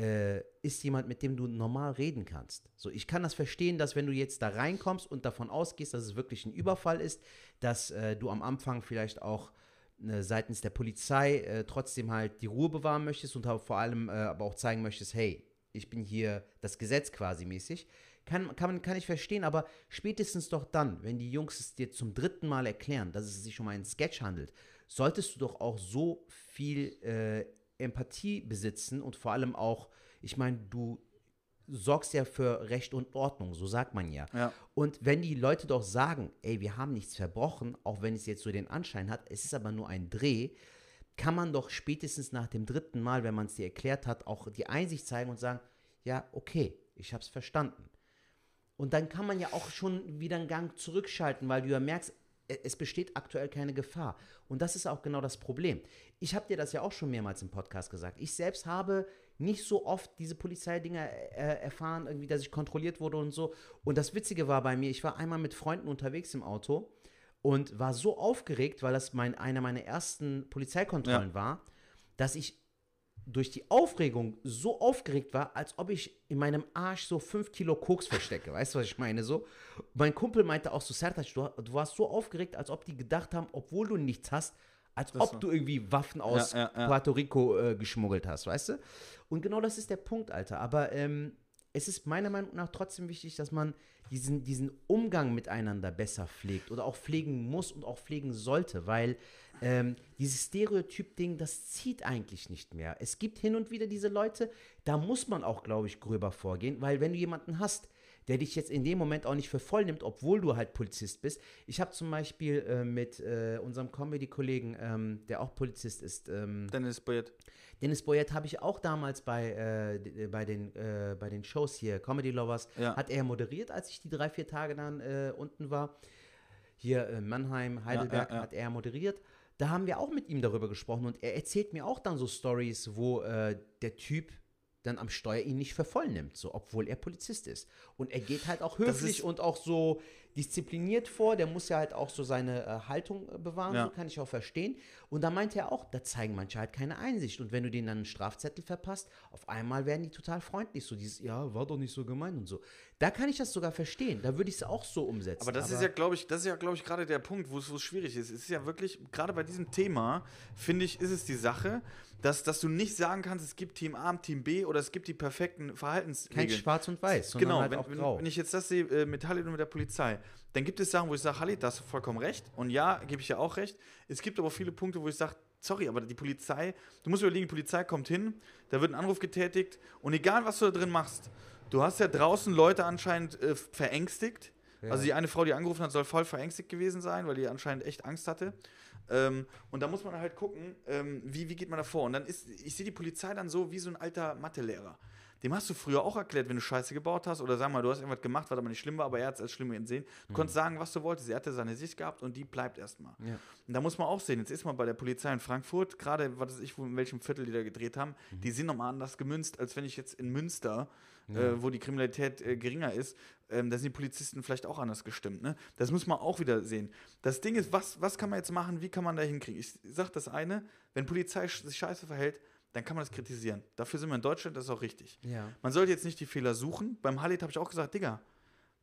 äh, ist jemand, mit dem du normal reden kannst. So, ich kann das verstehen, dass wenn du jetzt da reinkommst und davon ausgehst, dass es wirklich ein Überfall ist, dass äh, du am Anfang vielleicht auch äh, seitens der Polizei äh, trotzdem halt die Ruhe bewahren möchtest und vor allem äh, aber auch zeigen möchtest, hey, ich bin hier das Gesetz quasi mäßig. Kann, kann, kann ich verstehen, aber spätestens doch dann, wenn die Jungs es dir zum dritten Mal erklären, dass es sich um einen Sketch handelt, solltest du doch auch so viel Empathie besitzen und vor allem auch, ich meine, du sorgst ja für Recht und Ordnung, so sagt man ja. Ja. Und wenn die Leute doch sagen, ey, wir haben nichts verbrochen, auch wenn es jetzt so den Anschein hat, es ist aber nur ein Dreh, kann man doch spätestens nach dem dritten Mal, wenn man es dir erklärt hat, auch die Einsicht zeigen und sagen, ja, okay, ich habe es verstanden. Und dann kann man ja auch schon wieder einen Gang zurückschalten, weil du ja merkst, es besteht aktuell keine Gefahr. Und das ist auch genau das Problem. Ich habe dir das ja auch schon mehrmals im Podcast gesagt. Ich selbst habe nicht so oft diese Polizeidinger äh, erfahren, irgendwie, dass ich kontrolliert wurde und so. Und das Witzige war bei mir, ich war einmal mit Freunden unterwegs im Auto und war so aufgeregt, weil das mein, einer meiner ersten Polizeikontrollen Ja. war, dass ich durch die Aufregung so aufgeregt war, als ob ich in meinem Arsch so 5 Kilo Koks verstecke. Weißt du, was ich meine? So. Mein Kumpel meinte auch so, Sertac, du, du warst so aufgeregt, als ob die gedacht haben, obwohl du nichts hast, als ob du irgendwie Waffen aus ja, ja. Puerto Rico äh, geschmuggelt hast, weißt du? Und genau das ist der Punkt, Alter. Aber ähm, es ist meiner Meinung nach trotzdem wichtig, dass man diesen, diesen Umgang miteinander besser pflegt oder auch pflegen muss und auch pflegen sollte, weil ähm, dieses Stereotyp-Ding, das zieht eigentlich nicht mehr. Es gibt hin und wieder diese Leute, da muss man auch, glaube ich, gröber vorgehen, weil wenn du jemanden hast, der dich jetzt in dem Moment auch nicht für voll nimmt, obwohl du halt Polizist bist. Ich habe zum Beispiel äh, mit äh, unserem Comedy-Kollegen, ähm, der auch Polizist ist, ähm, Dennis Boyett. Dennis Boyett habe ich auch damals bei, äh, bei, den, äh, bei den Shows hier, Comedy Lovers, Ja. hat er moderiert, als ich die drei, vier Tage dann äh, unten war. Hier in Mannheim, Heidelberg ja, ja. hat er moderiert. Da haben wir auch mit ihm darüber gesprochen und er erzählt mir auch dann so Stories, wo äh, der Typ dann am Steuer ihn nicht für voll nimmt, so, obwohl er Polizist ist. Und er geht halt auch höflich und auch so diszipliniert vor. Der muss ja halt auch so seine äh, Haltung äh, bewahren, Ja. so kann ich auch verstehen. Und da meint er auch, da zeigen manche halt keine Einsicht. Und wenn du denen dann einen Strafzettel verpasst, auf einmal werden die total freundlich. So dieses, ja, war doch nicht so gemein und so. Da kann ich das sogar verstehen. Da würde ich es auch so umsetzen. Aber das ist ja, glaube ich, das ist ja, glaube ich, gerade der Punkt, wo es es schwierig ist. Es ist ja wirklich, gerade bei diesem Thema, finde ich, ist es die Sache, dass, dass du nicht sagen kannst, es gibt Team A, Team B oder es gibt die perfekten kein Verhaltensregeln. Schwarz und Weiß, sondern Genau, halt wenn, auch grau. wenn ich jetzt das sehe äh, mit Halid und mit der Polizei, dann gibt es Sachen, wo ich sage, Halid, da hast du vollkommen recht. Und ja, gebe ich ja auch recht. Es gibt aber viele Punkte, wo ich sage, sorry, aber die Polizei, du musst überlegen, die Polizei kommt hin, da wird ein Anruf getätigt und egal, was du da drin machst, du hast ja draußen Leute anscheinend äh, verängstigt. Also die eine Frau, die angerufen hat, soll voll verängstigt gewesen sein, weil die anscheinend echt Angst hatte. Ähm, und da muss man halt gucken, ähm, wie, wie geht man da vor. Und dann ist, ich sehe die Polizei dann so wie so ein alter Mathelehrer. Dem hast du früher auch erklärt, wenn du Scheiße gebaut hast oder sag mal, du hast irgendwas gemacht, was aber nicht schlimm war, aber er hat es als schlimm gesehen. Du konntest sagen, was du wolltest. Er hatte seine Sicht gehabt und die bleibt erstmal. Ja. Und da muss man auch sehen, jetzt ist man bei der Polizei in Frankfurt, gerade, was weiß ich, wo, in welchem Viertel die da gedreht haben, die sind nochmal anders gemünzt, als wenn ich jetzt in Münster, äh, wo die Kriminalität äh, geringer ist, ähm, da sind die Polizisten vielleicht auch anders gestimmt. Ne? Das muss man auch wieder sehen. Das Ding ist, was, was kann man jetzt machen, wie kann man da hinkriegen? Ich sag das eine, wenn Polizei sich scheiße verhält, dann kann man das kritisieren. Dafür sind wir in Deutschland, das ist auch richtig. Ja. Man sollte jetzt nicht die Fehler suchen. Beim Halit habe ich auch gesagt, Digga,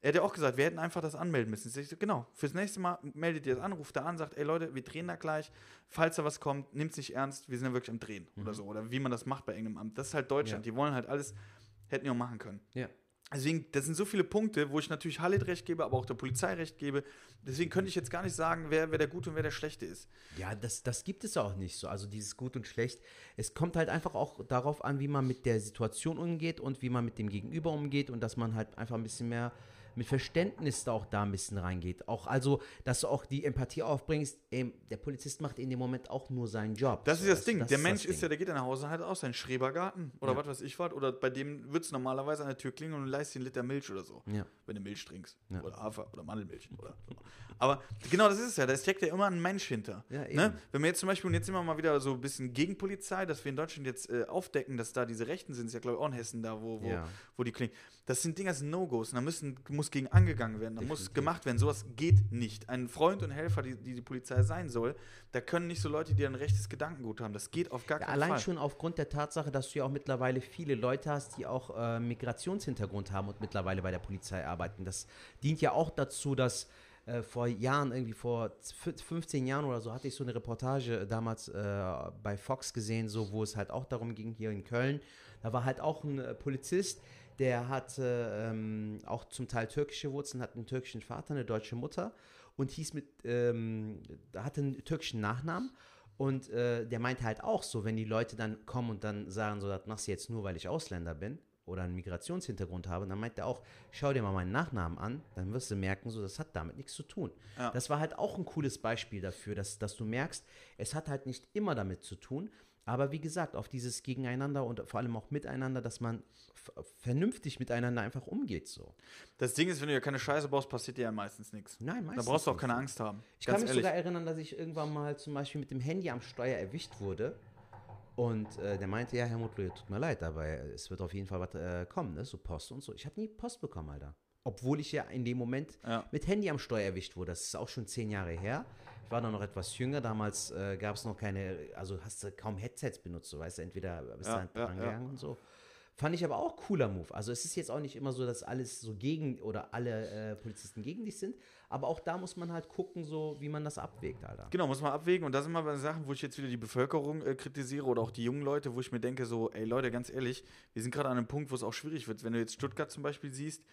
Er hat ja auch gesagt, wir hätten einfach das anmelden müssen. Ich so, genau, fürs nächste Mal meldet ihr das an, ruft da an, sagt, ey Leute, wir drehen da gleich. Falls da was kommt, nimmt es nicht ernst, wir sind ja wirklich am Drehen oder so. Oder wie man das macht bei irgendeinem Amt. Das ist halt Deutschland. Ja. Die wollen halt alles, hätten die auch machen können. Ja. Deswegen, das sind so viele Punkte, wo ich natürlich Halit recht gebe, aber auch der Polizei recht gebe. Deswegen könnte ich jetzt gar nicht sagen, wer, wer der Gute und wer der Schlechte ist. Ja, das, das gibt es auch nicht so. Also dieses Gut und Schlecht. Es kommt halt einfach auch darauf an, wie man mit der Situation umgeht und wie man mit dem Gegenüber umgeht und dass man halt einfach ein bisschen mehr mit Verständnis da auch da ein bisschen reingeht. Auch also, dass du auch die Empathie aufbringst, ey, der Polizist macht in dem Moment auch nur seinen Job. Das ist das Ding. der Mensch das ist ja, Ding. der geht dann nach Hause halt aus, sein Schrebergarten oder Ja. was weiß ich was. Oder bei dem wird es normalerweise an der Tür klingeln und du leist dir einen Liter Milch oder so. Ja. Wenn du Milch trinkst. Ja. Oder Hafer oder Mandelmilch. Oder so. Aber genau das ist es ja. Da steckt ja immer ein Mensch hinter. Ja, ne? Wenn wir jetzt zum Beispiel, und jetzt immer mal wieder so ein bisschen gegen Polizei, dass wir in Deutschland jetzt äh, aufdecken, dass da diese Rechten sind, ist ja glaube ich auch in Hessen da, wo, wo, Ja. wo die klingen. Das sind Dinger, das sind No-Gos. Und da müssen, muss gegen angegangen werden. Da muss gemacht werden. Sowas geht nicht. Ein Freund und Helfer, die, die die Polizei sein soll, da können nicht so Leute, die ein rechtes Gedankengut haben. Das geht auf gar Ja, keinen allein Fall. schon aufgrund der Tatsache, dass du ja auch mittlerweile viele Leute hast, die auch äh, Migrationshintergrund haben und mittlerweile bei der Polizei arbeiten. Das dient ja auch dazu, dass äh, vor Jahren, irgendwie vor f- 15 Jahren oder so, hatte ich so eine Reportage damals äh, bei Fox gesehen, so wo es halt auch darum ging, hier in Köln. Da war halt auch ein äh, Polizist, der hatte ähm, auch zum Teil türkische Wurzeln, hat einen türkischen Vater, eine deutsche Mutter und hieß mit, ähm, hatte einen türkischen Nachnamen. Und äh, der meinte halt auch so, wenn die Leute dann kommen und dann sagen, so, das machst du jetzt nur, weil ich Ausländer bin oder einen Migrationshintergrund habe, dann meint er auch, schau dir mal meinen Nachnamen an, dann wirst du merken, so, das hat damit nichts zu tun. Ja. Das war halt auch ein cooles Beispiel dafür, dass, dass du merkst, es hat halt nicht immer damit zu tun, aber wie gesagt, auf dieses Gegeneinander und vor allem auch miteinander, dass man vernünftig miteinander einfach umgeht, so. Das Ding ist, wenn du ja keine Scheiße baust, passiert dir ja meistens nichts. Nein, Da meistens brauchst du auch keine Angst haben. Ich kann mich ehrlich. sogar erinnern, dass ich irgendwann mal zum Beispiel mit dem Handy am Steuer erwischt wurde. Und äh, der meinte, ja, Herr Mutlu, tut mir leid, aber es wird auf jeden Fall was äh, kommen, ne? so Post und so. Ich habe nie Post bekommen, Alter. Obwohl ich ja in dem Moment Ja. mit Handy am Steuer erwischt wurde. Das ist auch schon zehn Jahre her. Ich war da noch etwas jünger. Damals äh, gab es noch keine, also hast du kaum Headsets benutzt, so weißt du, entweder bist Ja, du halt ja, dran ja. gegangen und so. Fand ich aber auch cooler Move. Also es ist jetzt auch nicht immer so, dass alles so gegen oder alle äh, Polizisten gegen dich sind. Aber auch da muss man halt gucken, so wie man das abwägt, Alter. Genau, muss man abwägen. Und das sind mal bei Sachen, wo ich jetzt wieder die Bevölkerung äh, kritisiere oder auch die jungen Leute, wo ich mir denke, so, ey Leute, ganz ehrlich, wir sind gerade an einem Punkt, wo es auch schwierig wird. Wenn du jetzt Stuttgart zum Beispiel siehst,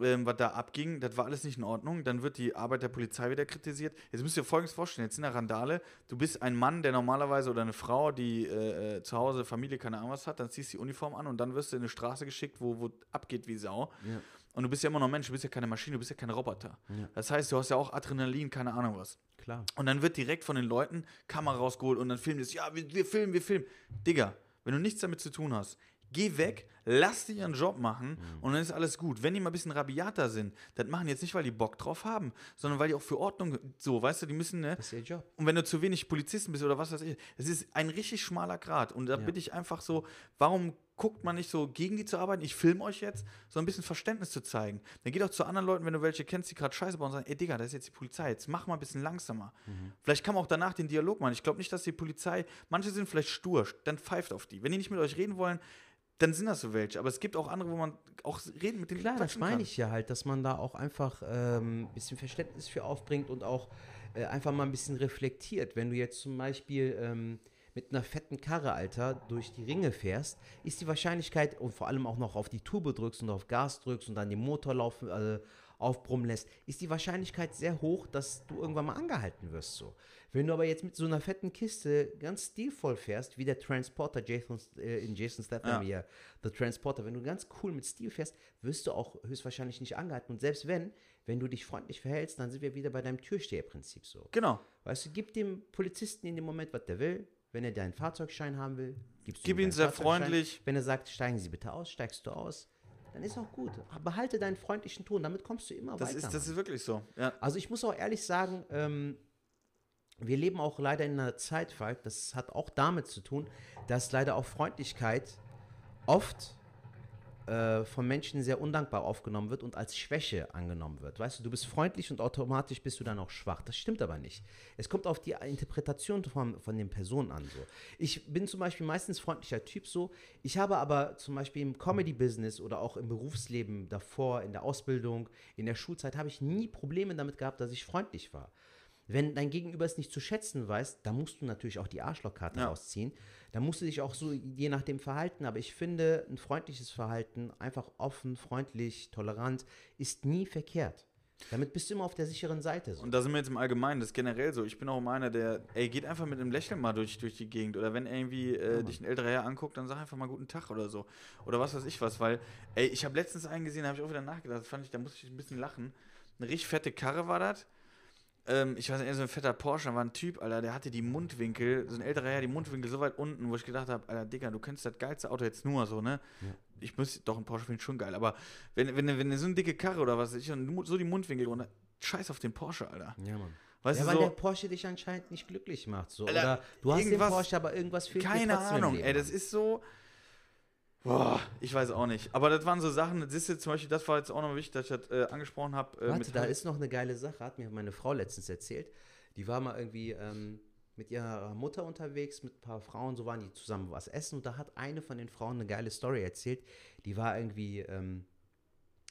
ähm, was da abging, das war alles nicht in Ordnung. Dann wird die Arbeit der Polizei wieder kritisiert. Jetzt müsst ihr Folgendes vorstellen: Jetzt in der Randale, du bist ein Mann, der normalerweise oder eine Frau, die äh, äh, zu Hause Familie, keine Ahnung was hat, dann ziehst du die Uniform an und dann wirst du in eine Straße geschickt, wo, wo abgeht wie Sau. Ja. Und du bist ja immer noch Mensch, du bist ja keine Maschine, du bist ja kein Roboter. Ja. Das heißt, du hast ja auch Adrenalin, keine Ahnung was. Klar. Und dann wird direkt von den Leuten Kamera rausgeholt und dann filmen die es. Ja, wir, wir filmen, wir filmen. Digga, wenn du nichts damit zu tun hast, geh weg, lass die ihren Job machen Mhm. und dann ist alles gut. Wenn die mal ein bisschen rabiater sind, das machen die jetzt nicht, weil die Bock drauf haben, sondern weil die auch für Ordnung so, weißt du, die müssen, ne? Das ist ihr Job. Und wenn du zu wenig Polizisten bist oder was weiß ich, es ist ein richtig schmaler Grad. Und da Ja. bitte ich einfach so, warum guckt man nicht so gegen die zu arbeiten? Ich filme euch jetzt, so ein bisschen Verständnis zu zeigen. Dann geht auch zu anderen Leuten, wenn du welche kennst, die gerade Scheiße bauen und sagen, ey Digga, das ist jetzt die Polizei, jetzt mach mal ein bisschen langsamer. Vielleicht kann man auch danach den Dialog machen. Ich glaube nicht, dass die Polizei, manche sind vielleicht stur, dann pfeift auf die. Wenn die nicht mit euch reden wollen, dann sind das so welche. Aber es gibt auch andere, wo man auch reden mit denen Klar, das meine ich ja halt, dass man da auch einfach ein ähm, bisschen Verständnis für aufbringt und auch äh, einfach mal ein bisschen reflektiert. Wenn du jetzt zum Beispiel ähm, mit einer fetten Karre, Alter, durch die Ringe fährst, ist die Wahrscheinlichkeit und vor allem auch noch auf die Tube drückst und auf Gas drückst und dann den Motor laufen, äh, aufbrummen lässt, ist die Wahrscheinlichkeit sehr hoch, dass du irgendwann mal angehalten wirst. So. Wenn du aber jetzt mit so einer fetten Kiste ganz stilvoll fährst, wie der Transporter Jason, äh, in Jason Statham Ja. hier, The Transporter, wenn du ganz cool mit Stil fährst, wirst du auch höchstwahrscheinlich nicht angehalten. Und selbst wenn, wenn du dich freundlich verhältst, dann sind wir wieder bei deinem Türsteherprinzip so. Genau. Weißt du, gib dem Polizisten in dem Moment, was der will. Wenn er deinen Fahrzeugschein haben will, gibst du Gib ihm ihn sehr freundlich. Wenn er sagt, steigen Sie bitte aus, steigst du aus, dann ist auch gut. Behalte deinen freundlichen Ton, damit kommst du immer Das weiter. ist, das ist wirklich so. Ja. Also ich muss auch ehrlich sagen, ähm, wir leben auch leider in einer Zeit, Falk, das hat auch damit zu tun, dass leider auch Freundlichkeit oft äh, von Menschen sehr undankbar aufgenommen wird und als Schwäche angenommen wird. Weißt du, du bist freundlich und automatisch bist du dann auch schwach. Das stimmt aber nicht. Es kommt auf die Interpretation von, von den Personen an. So. Ich bin zum Beispiel meistens freundlicher Typ so. Ich habe aber zum Beispiel im Comedy-Business oder auch im Berufsleben davor, in der Ausbildung, in der Schulzeit, habe ich nie Probleme damit gehabt, dass ich freundlich war. Wenn dein Gegenüber es nicht zu schätzen weiß, dann musst du natürlich auch die Arschlochkarte Ja. rausziehen. Dann musst du dich auch so je nachdem verhalten. Aber ich finde, ein freundliches Verhalten, einfach offen, freundlich, tolerant, ist nie verkehrt. Damit bist du immer auf der sicheren Seite. So. Und da sind wir jetzt im Allgemeinen, das ist generell so. Ich bin auch immer einer, der, ey, geht einfach mit einem Lächeln mal durch, durch die Gegend. Oder wenn irgendwie äh, dich ein älterer Herr anguckt, dann sag einfach mal guten Tag oder so. Oder was weiß ich was. Weil, ey, ich habe letztens einen gesehen, da habe ich auch wieder nachgedacht, das fand ich, da musste ich ein bisschen lachen. Eine richtig fette Karre war das. Ähm, ich weiß nicht, so ein fetter Porsche, da war ein Typ, Alter, der hatte die Mundwinkel, so ein älterer Herr, die Mundwinkel so weit unten, wo ich gedacht habe, Alter, Digga, du könntest das geilste Auto jetzt nur so, ne? Ich muss, doch, ein Porsche finde ich schon geil, aber wenn, wenn, wenn so eine dicke Karre oder was ich, so die Mundwinkel runter, scheiß auf den Porsche, Alter. ja, Mann. Weißt ja, weil so, der Porsche dich anscheinend nicht glücklich macht. So. Alter, Oder du hast den Porsche, aber irgendwas fehlt dir Keine im Ahnung, ey, das ist so. Boah, ich weiß auch nicht. Aber das waren so Sachen, das ist jetzt zum Beispiel, das war jetzt auch noch wichtig, dass ich das äh, angesprochen habe. Äh, Warte, da ist noch eine geile Sache, hat mir meine Frau letztens erzählt. Die war mal irgendwie ähm, mit ihrer Mutter unterwegs, mit ein paar Frauen, so waren die zusammen was essen und da hat eine von den Frauen eine geile Story erzählt. Die war irgendwie ähm,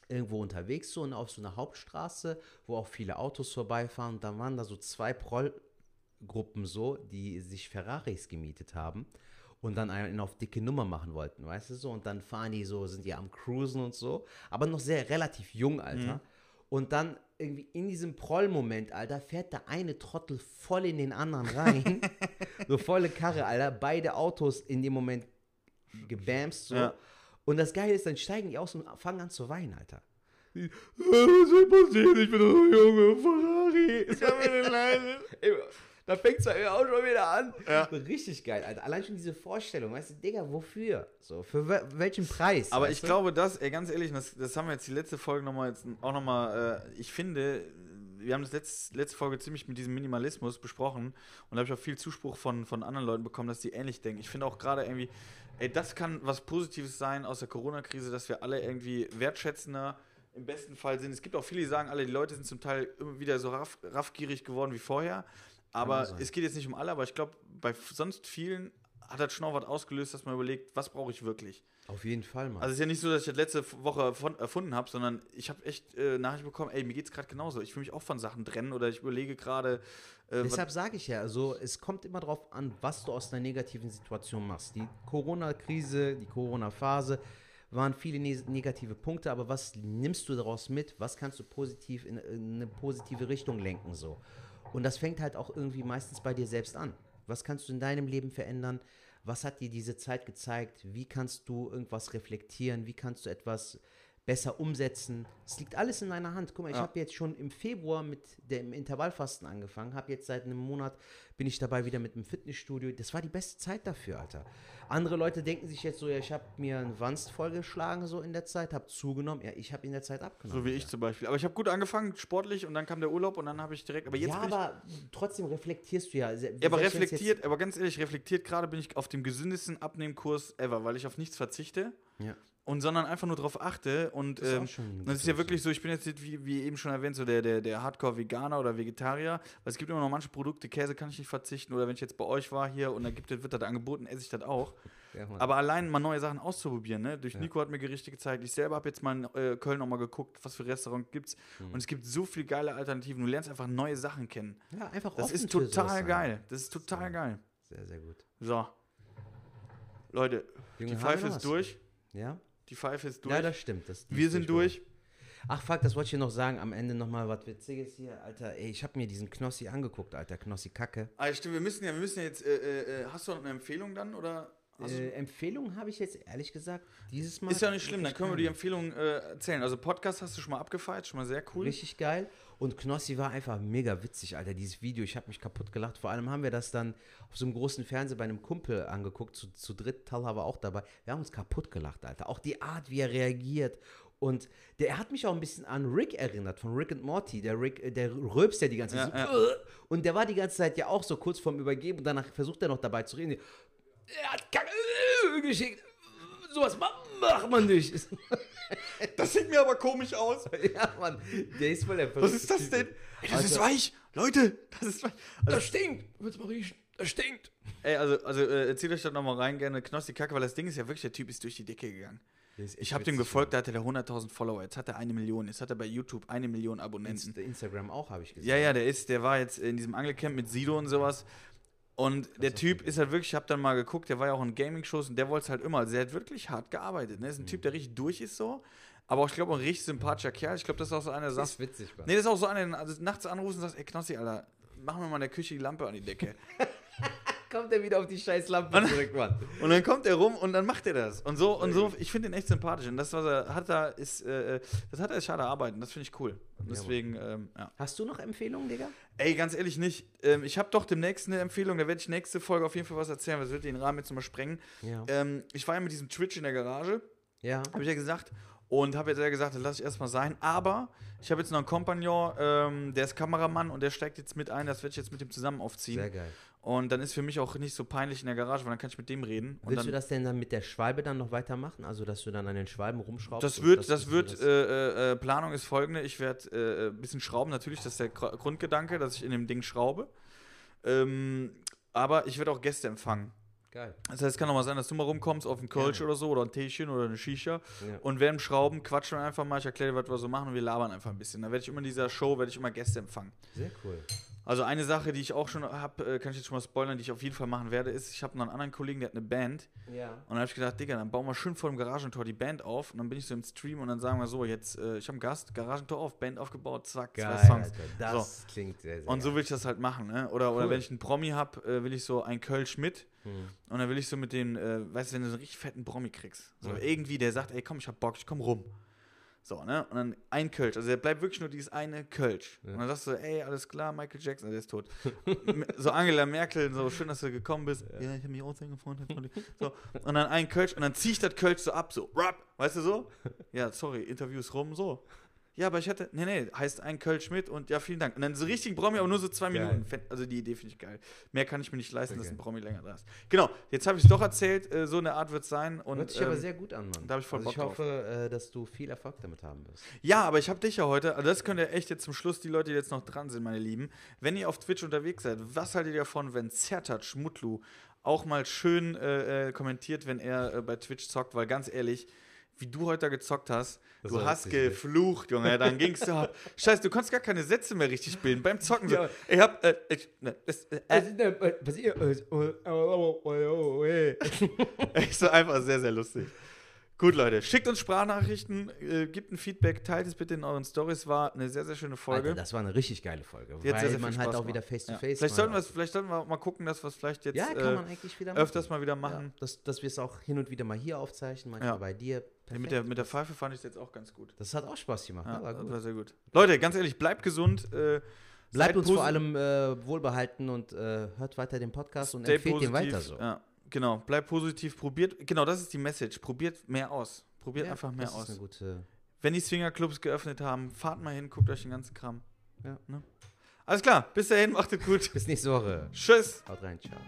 irgendwo unterwegs so und auf so einer Hauptstraße, wo auch viele Autos vorbeifahren und da waren da so zwei Prollgruppen so, die sich Ferraris gemietet haben und dann einen auf dicke Nummer machen wollten, weißt du so und dann fahren die so, sind die am Cruisen und so, aber noch sehr relativ jung, Alter. Und dann irgendwie in diesem Prollmoment, Alter, fährt der eine Trottel voll in den anderen rein. *laughs* so volle Karre, Alter. Beide Autos in dem Moment gebamst so. Ja. Und das Geile ist, dann steigen die aus und fangen an zu weinen, Alter. Was ist passiert? Ich bin doch ein Junge, Ferrari. Ich hab mir den Leine. Da fängt es ja auch schon wieder an. So Richtig geil, Alter. Allein schon diese Vorstellung, weißt du, Digga, wofür? So, für we welchen Preis? Aber ich du? glaube, das, ey, ganz ehrlich, das, das haben wir jetzt die letzte Folge nochmal jetzt auch nochmal, äh, ich finde, wir haben das letzte, letzte Folge ziemlich mit diesem Minimalismus besprochen und da habe ich auch viel Zuspruch von, von anderen Leuten bekommen, dass die ähnlich denken. Ich finde auch gerade irgendwie, ey, das kann was Positives sein aus der Corona-Krise, dass wir alle irgendwie wertschätzender im besten Fall sind. Es gibt auch viele, die sagen, alle, die Leute sind zum Teil immer wieder so raff, raffgierig geworden wie vorher. Aber es geht jetzt nicht um alle, aber ich glaube, bei sonst vielen hat das schon auch was ausgelöst, dass man überlegt, was brauche ich wirklich? Auf jeden Fall, Mann. Also es ist ja nicht so, dass ich das letzte Woche erfun- erfunden habe, sondern ich habe echt äh, Nachrichten bekommen, ey, mir geht's gerade genauso. Ich will mich auch von Sachen trennen oder ich überlege gerade. Äh, Deshalb sage ich ja, also es kommt immer darauf an, was du aus einer negativen Situation machst. Die Corona-Krise, die Corona-Phase waren viele ne negative Punkte, aber was nimmst du daraus mit? Was kannst du positiv in, in eine positive Richtung lenken so? Und das fängt halt auch irgendwie meistens bei dir selbst an. Was kannst du in deinem Leben verändern? Was hat dir diese Zeit gezeigt? Wie kannst du irgendwas reflektieren? Wie kannst du etwas besser umsetzen? Es liegt alles in deiner Hand. Guck mal, ich Ja. habe jetzt schon im Februar mit dem Intervallfasten angefangen, habe jetzt seit einem Monat bin ich dabei wieder mit dem Fitnessstudio. Das war die beste Zeit dafür, Alter. Andere Leute denken sich jetzt so, ja, ich habe mir einen Wanst vollgeschlagen so in der Zeit, habe zugenommen. Ja, ich habe in der Zeit abgenommen. so wie ich zum Beispiel. Aber ich habe gut angefangen, sportlich, und dann kam der Urlaub und dann habe ich direkt. Aber jetzt ja, aber trotzdem reflektierst du ja. Ja, aber reflektiert, aber ganz ehrlich, reflektiert gerade bin ich auf dem gesündesten Abnehmkurs ever, weil ich auf nichts verzichte Ja. Und sondern einfach nur darauf achte und Das ist auch ähm, ein das ist ja wirklich so, ich bin jetzt nicht, wie, wie eben schon erwähnt, so der, der, der Hardcore-Veganer oder Vegetarier, weil es gibt immer noch manche Produkte, Käse kann ich nicht verzichten oder wenn ich jetzt bei euch war hier und da gibt, wird das angeboten, esse ich das auch. Ja. Aber allein mal neue Sachen auszuprobieren, ne? Durch Nico hat mir Gerichte gezeigt. Ich selber habe jetzt mal in äh, Köln noch mal geguckt, was für Restaurants gibt's. Hm. Und es gibt so viele geile Alternativen. Du lernst einfach neue Sachen kennen. ja, einfach Das ist total geil. Das ist total geil. Sehr, sehr gut. So. Leute, Junge, die Pfeife ist durch. Ja? Die Pfeife ist durch. Ja, das stimmt. Das, Wir sind durchgegangen. durch. Ach fuck, das wollte ich dir noch sagen. Am Ende nochmal was Witziges hier. Alter, ey, ich habe mir diesen Knossi angeguckt, Alter. Knossi Kacke. Ah, stimmt, wir müssen ja, wir müssen ja jetzt, äh, äh, hast du noch eine Empfehlung dann? Oder Äh, Empfehlungen habe ich jetzt ehrlich gesagt dieses Mal. ist ja nicht schlimm, dann können wir die. Empfehlung äh, erzählen. Also Podcast hast du schon mal abgefeiert, schon mal sehr cool. Richtig geil. Und Knossi war einfach mega witzig, Alter. Dieses Video, ich habe mich kaputt gelacht. Vor allem haben wir das dann auf so einem großen Fernseher bei einem Kumpel angeguckt. Zu, zu dritt, Talha war auch dabei. Wir haben uns kaputt gelacht, Alter. Auch die Art, wie er reagiert. Und der er hat mich auch ein bisschen an Rick erinnert, von Rick and Morty. Der Rick, äh, der rülpst ja die ganze Zeit. Ja, so, "Äh." *laughs* Und der war die ganze Zeit ja auch so kurz vorm Übergeben. Und danach versucht er noch dabei zu reden. Er hat Kacke äh, geschickt. sowas ma- macht man nicht. *laughs* Das sieht mir aber komisch aus. *laughs* ja, Mann, der ist voll der Was ist das denn? Ey, das ist weich. Leute, das ist weich. Also, Das stinkt. Willst du mal riechen? Das stinkt. ey, also, also äh, erzählt euch das nochmal rein, gerne Knossi Kacke, weil das Ding ist ja wirklich, der Typ ist durch die Decke gegangen. Ich habe dem gefolgt, da hatte der 100.000 Follower, jetzt hat er eine Million, jetzt hat er bei YouTube eine Million Abonnenten. Inst Instagram auch, habe ich gesehen. Ja, ja, der ist, der war jetzt in diesem Angelcamp mit Sido und sowas. Und der Typ ist halt wirklich, ich habe dann mal geguckt, der war ja auch in Gaming-Shows und der wollte es halt immer. Also der hat wirklich hart gearbeitet. Ne? Ist ein Mhm. Typ, der richtig durch ist so. Aber auch, ich glaube, ein richtig sympathischer Kerl. Ich glaube, das ist auch so einer, der Das sagt. ist witzig, Mann. Nee, das ist auch so einer, der also nachts anruft und sagt, ey Knossi, Alter, machen wir mal in der Küche die Lampe an die Decke. *laughs* Kommt er wieder auf die scheiß Lampe zurück, Mann. Und dann kommt er rum und dann macht er das. Und so, und so, ich finde ihn echt sympathisch. Und das, was er hat da, ist, äh, das hat er schade arbeiten. Das finde ich cool. Deswegen, ähm, ja. Hast du noch Empfehlungen, Digga? Ey, ganz ehrlich nicht. Ähm, ich habe doch demnächst eine Empfehlung, da werde ich nächste Folge auf jeden Fall was erzählen, das wird den Rahmen jetzt nochmal sprengen. Ja. Ähm, ich war ja mit diesem Twitch in der Garage, Ja. habe ich ja gesagt. Und habe jetzt ja gesagt, das lasse ich erstmal sein. Aber ich habe jetzt noch einen Kompagnon, ähm, der ist Kameramann und der steigt jetzt mit ein. Das werde ich jetzt mit ihm zusammen aufziehen. Sehr geil. Und dann ist für mich auch nicht so peinlich in der Garage, weil dann kann ich mit dem reden. Und Willst dann, du das denn dann mit der Schwalbe dann noch weitermachen? Also, dass du dann an den Schwalben rumschraubst? Das wird, das du wird, das- äh, äh, Planung ist folgende. Ich werde äh, ein bisschen schrauben, natürlich, das ist der Gr- Grundgedanke, dass ich in dem Ding schraube. Ähm, aber ich werde auch Gäste empfangen. Geil. Das heißt, es kann auch mal sein, dass du mal rumkommst auf einen Kölsch oder so oder ein Teechen oder eine Shisha Ja. und während dem Schrauben quatschen wir einfach mal, ich erkläre dir, was wir so machen und wir labern einfach ein bisschen. Dann werde ich immer in dieser Show, werde ich immer Gäste empfangen. Sehr cool. Also eine Sache, die ich auch schon habe, äh, kann ich jetzt schon mal spoilern, die ich auf jeden Fall machen werde, ist, ich habe noch einen anderen Kollegen, der hat eine Band Ja. und dann habe ich gedacht, Digga, dann bauen wir schön vor dem Garagentor die Band auf und dann bin ich so im Stream und dann sagen wir so, jetzt, äh, ich habe einen Gast, Garagentor auf, Band aufgebaut, zack, Geil, zwei Songs. Alter. Das klingt sehr, sehr Und so will ich das halt machen, ne? Oder, oder Cool. wenn ich einen Promi habe, äh, will ich so ein Kölsch mit. Hm. Und dann will ich so mit den, äh, weißt du, wenn du so einen richtig fetten Promi kriegst. So Ja. irgendwie, der sagt, ey komm, ich hab Bock, ich komm rum. So, ne? Und dann ein Kölsch. Also der bleibt wirklich nur dieses eine Kölsch. Ja. Und dann sagst du, ey, alles klar, Michael Jackson, der ist tot. So Angela Merkel, so schön, dass du gekommen bist. Ja, ich habe mich auch sehr gefreut. So. Und dann ein Kölsch und dann zieh ich das Kölsch so ab, so, rap, weißt du so? Ja, sorry, Interview ist rum, so. Ja, aber ich hätte, nee, nee, heißt ein Kölsch mit und ja, vielen Dank. Und dann so richtig Promi, aber nur so zwei Geil. Minuten. Also die Idee finde ich geil. Mehr kann ich mir nicht leisten, dass Okay. ein Promi länger da ist. Genau, jetzt habe ich es doch erzählt, äh, so eine Art wird es sein. Und, Hört sich aber ähm, sehr gut an, Mann. da hab ich voll also ich Bock drauf. hoffe, äh, dass du viel Erfolg damit haben wirst. Ja, aber ich habe dich ja heute, also das könnt ihr echt jetzt zum Schluss, die Leute, die jetzt noch dran sind, meine Lieben, wenn ihr auf Twitch unterwegs seid, was haltet ihr davon, wenn Zertac Mutlu auch mal schön äh, äh, kommentiert, wenn er äh, bei Twitch zockt, weil ganz ehrlich, wie du heute gezockt hast, Das du hast geflucht, Junge, dann gingst du ab. *laughs* Scheiße, du konntest gar keine Sätze mehr richtig bilden beim Zocken. So, Ja. ich hab, äh, ich, ne, das, äh, äh, Was ihr. Echt so einfach sehr, sehr lustig. Gut, Leute, schickt uns Sprachnachrichten, äh, gebt ein Feedback, teilt es bitte in euren Stories. War eine sehr, sehr schöne Folge. Alter, das war eine richtig geile Folge. Hat weil sehr, sehr man halt auch gemacht. wieder face to Ja. face. Vielleicht, sollten wir, auch- vielleicht sollten wir mal gucken, dass wir es vielleicht jetzt Ja, kann äh, man eigentlich wieder öfters mal wieder machen. Ja, dass, dass wir es auch hin und wieder mal hier aufzeichnen, manchmal Ja. bei dir. Ja, mit, der, mit der Pfeife fand ich es jetzt auch ganz gut. Das hat auch Spaß gemacht. Ja, ne? war das gut. war sehr gut. Leute, ganz ehrlich, bleibt gesund. Äh, Bleibt uns vor allem äh, wohlbehalten und äh, hört weiter den Podcast und stay empfehlt den positiv. weiter so. Ja, genau, bleibt positiv, probiert, genau, das ist die Message. Probiert mehr aus. Probiert Ja, einfach mehr das aus. Ist eine gute, Wenn die Swingerclubs geöffnet haben, fahrt mal hin, guckt euch den ganzen Kram. Ja. Ne? Alles klar, bis dahin, macht es gut. bis nächste Woche. Tschüss. Haut rein, ciao.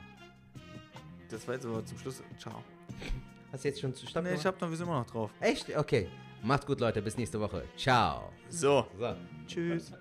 Das war jetzt aber zum Schluss. Ciao. Hast du jetzt schon zu Stopp Nee, ich hab noch, wir sind immer noch drauf. Echt? Okay. Macht gut, Leute. Bis nächste Woche. Ciao. So. So. Tschüss.